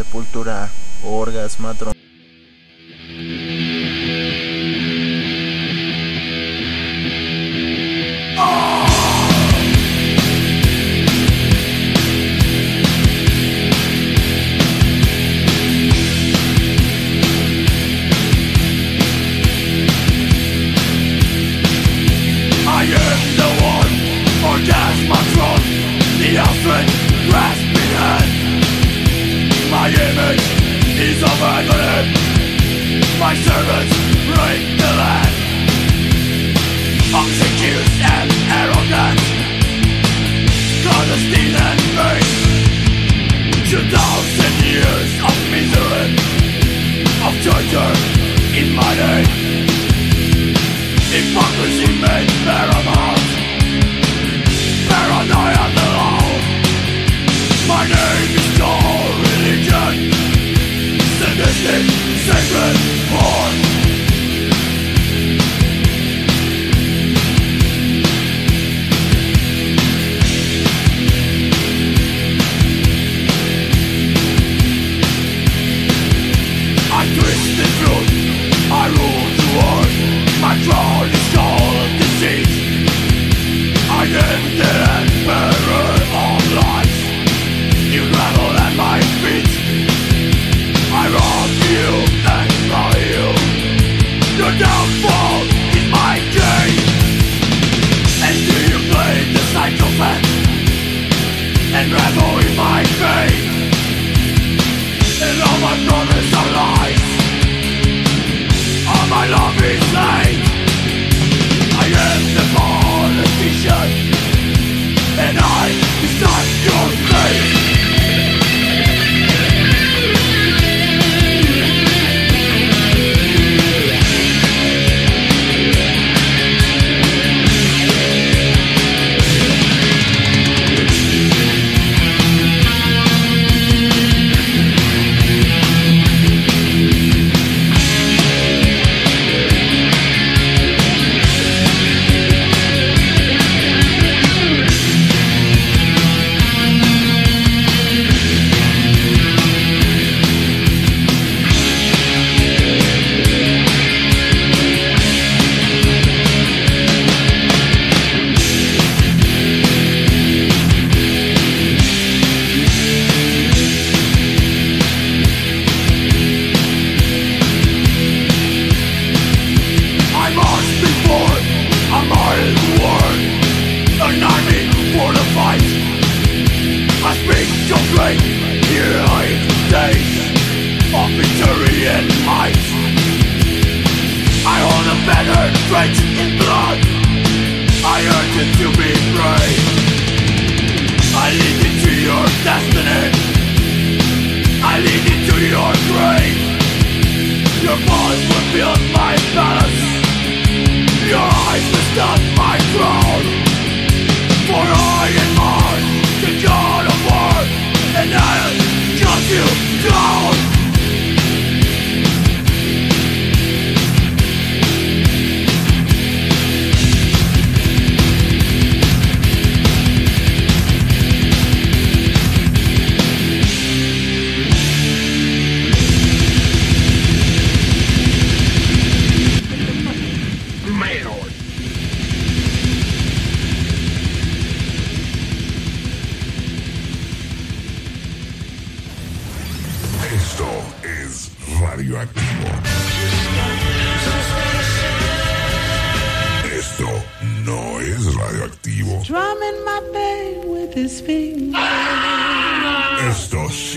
Sepultura, Orgasmatron. I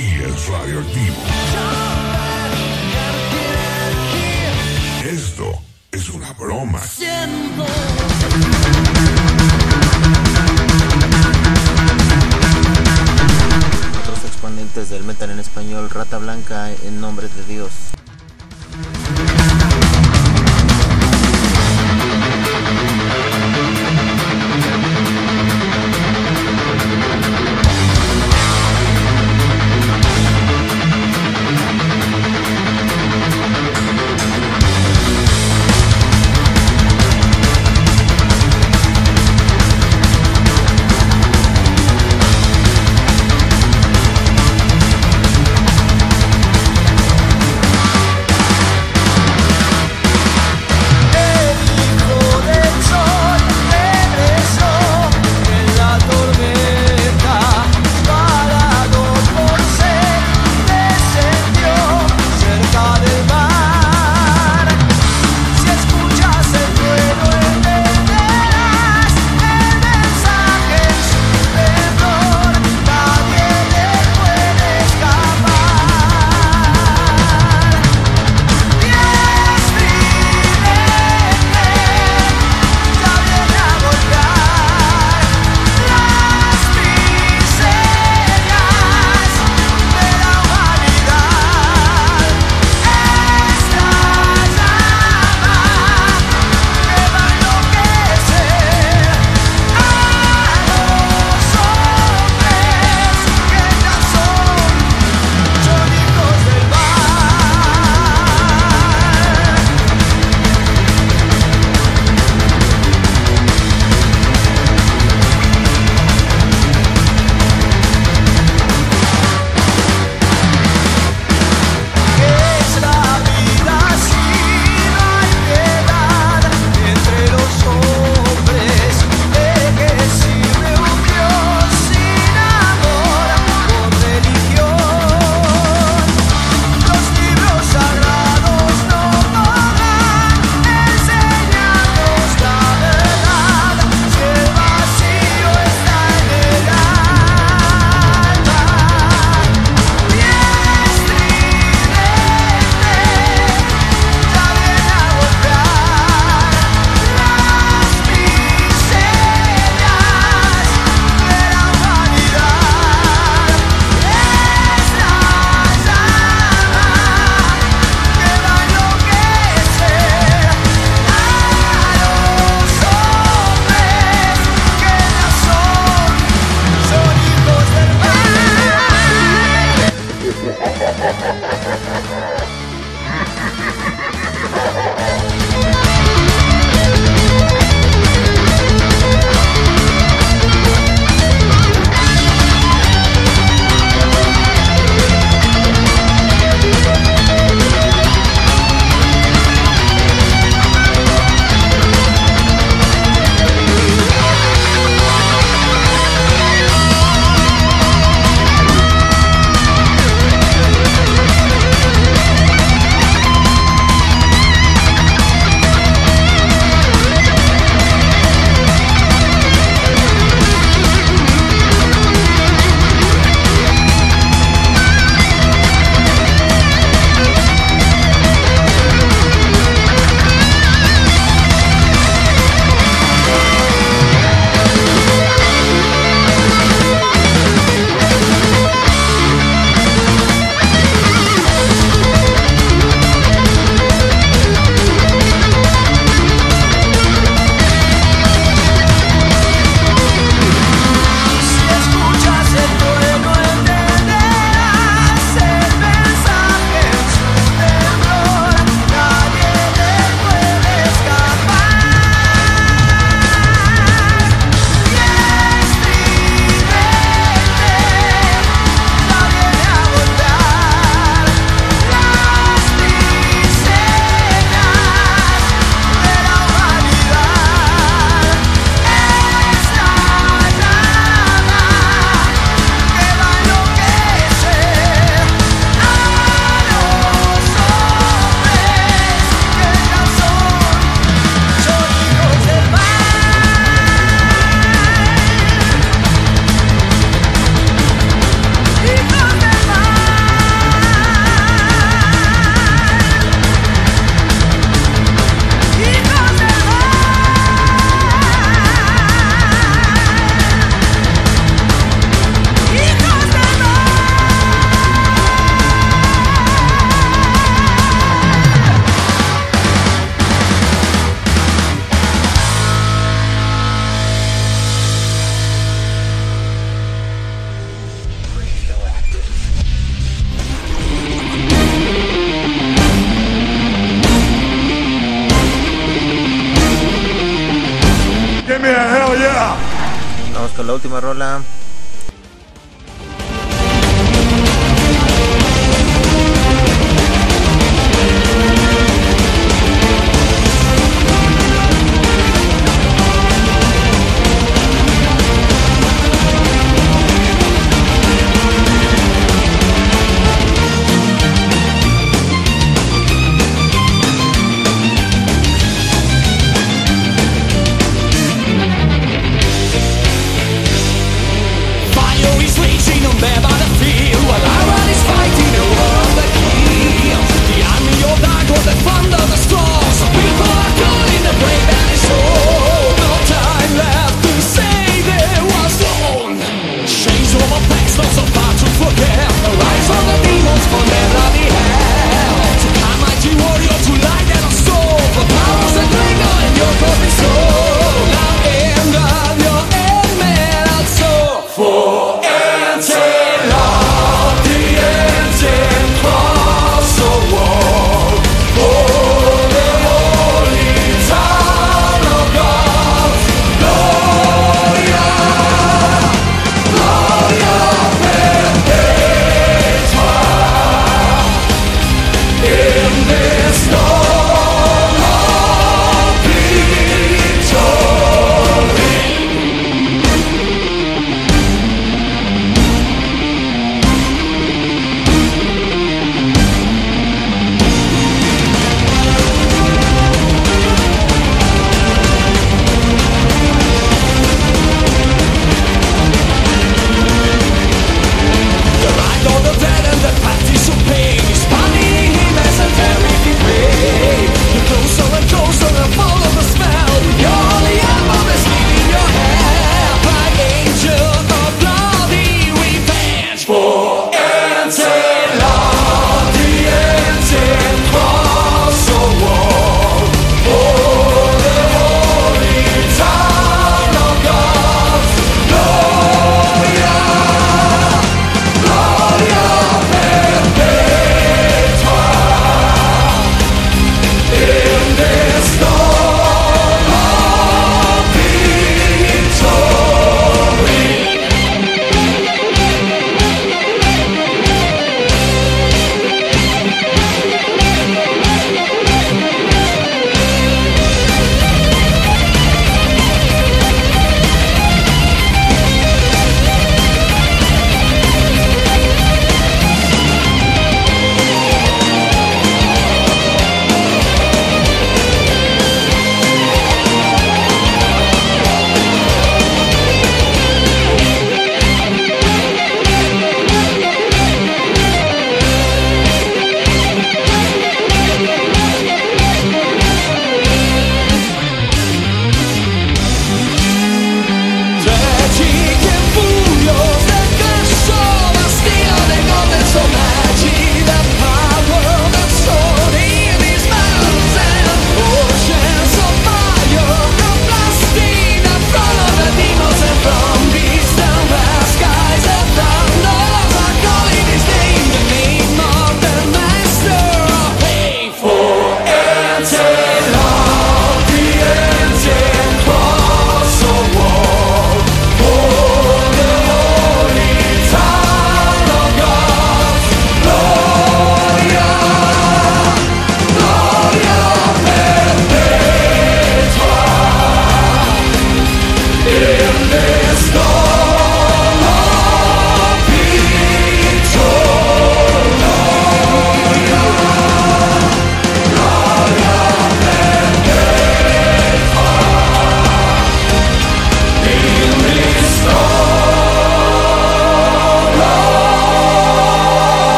sí es radioactivo. Esto es una broma. Otros exponentes del metal en español, Rata Blanca en nombre de Dios.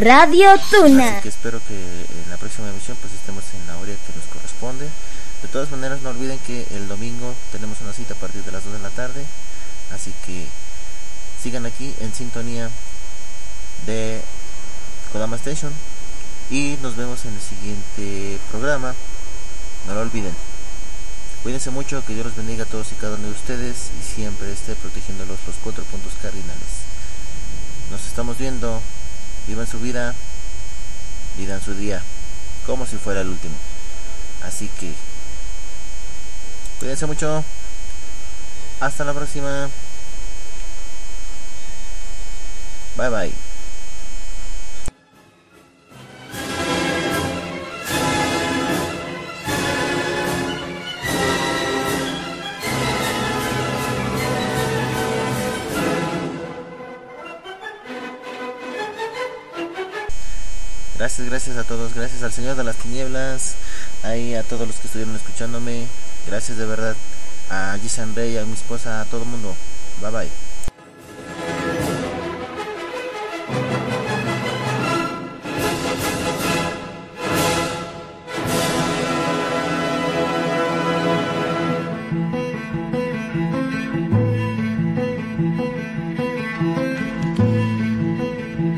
Radio Tuna. Así que espero que en la próxima emisión pues estemos en la hora que nos corresponde. De todas maneras no olviden que el domingo tenemos una cita a partir de las 2 de la tarde. Así que sigan aquí en sintonía de Kodama Station. Y nos vemos en el siguiente programa. No lo olviden. Cuídense mucho, que Dios los bendiga a todos y cada uno de ustedes y siempre esté protegiéndolos los cuatro puntos cardinales. Nos estamos viendo. Vivan su vida. Vivan su día. Como si fuera el último. Así que... Cuídense mucho. Hasta la próxima. Bye bye. Todos, gracias al Señor de las Tinieblas, ahí a todos los que estuvieron escuchándome, gracias de verdad, a Gisan Rey, a mi esposa, a todo el mundo. Bye bye.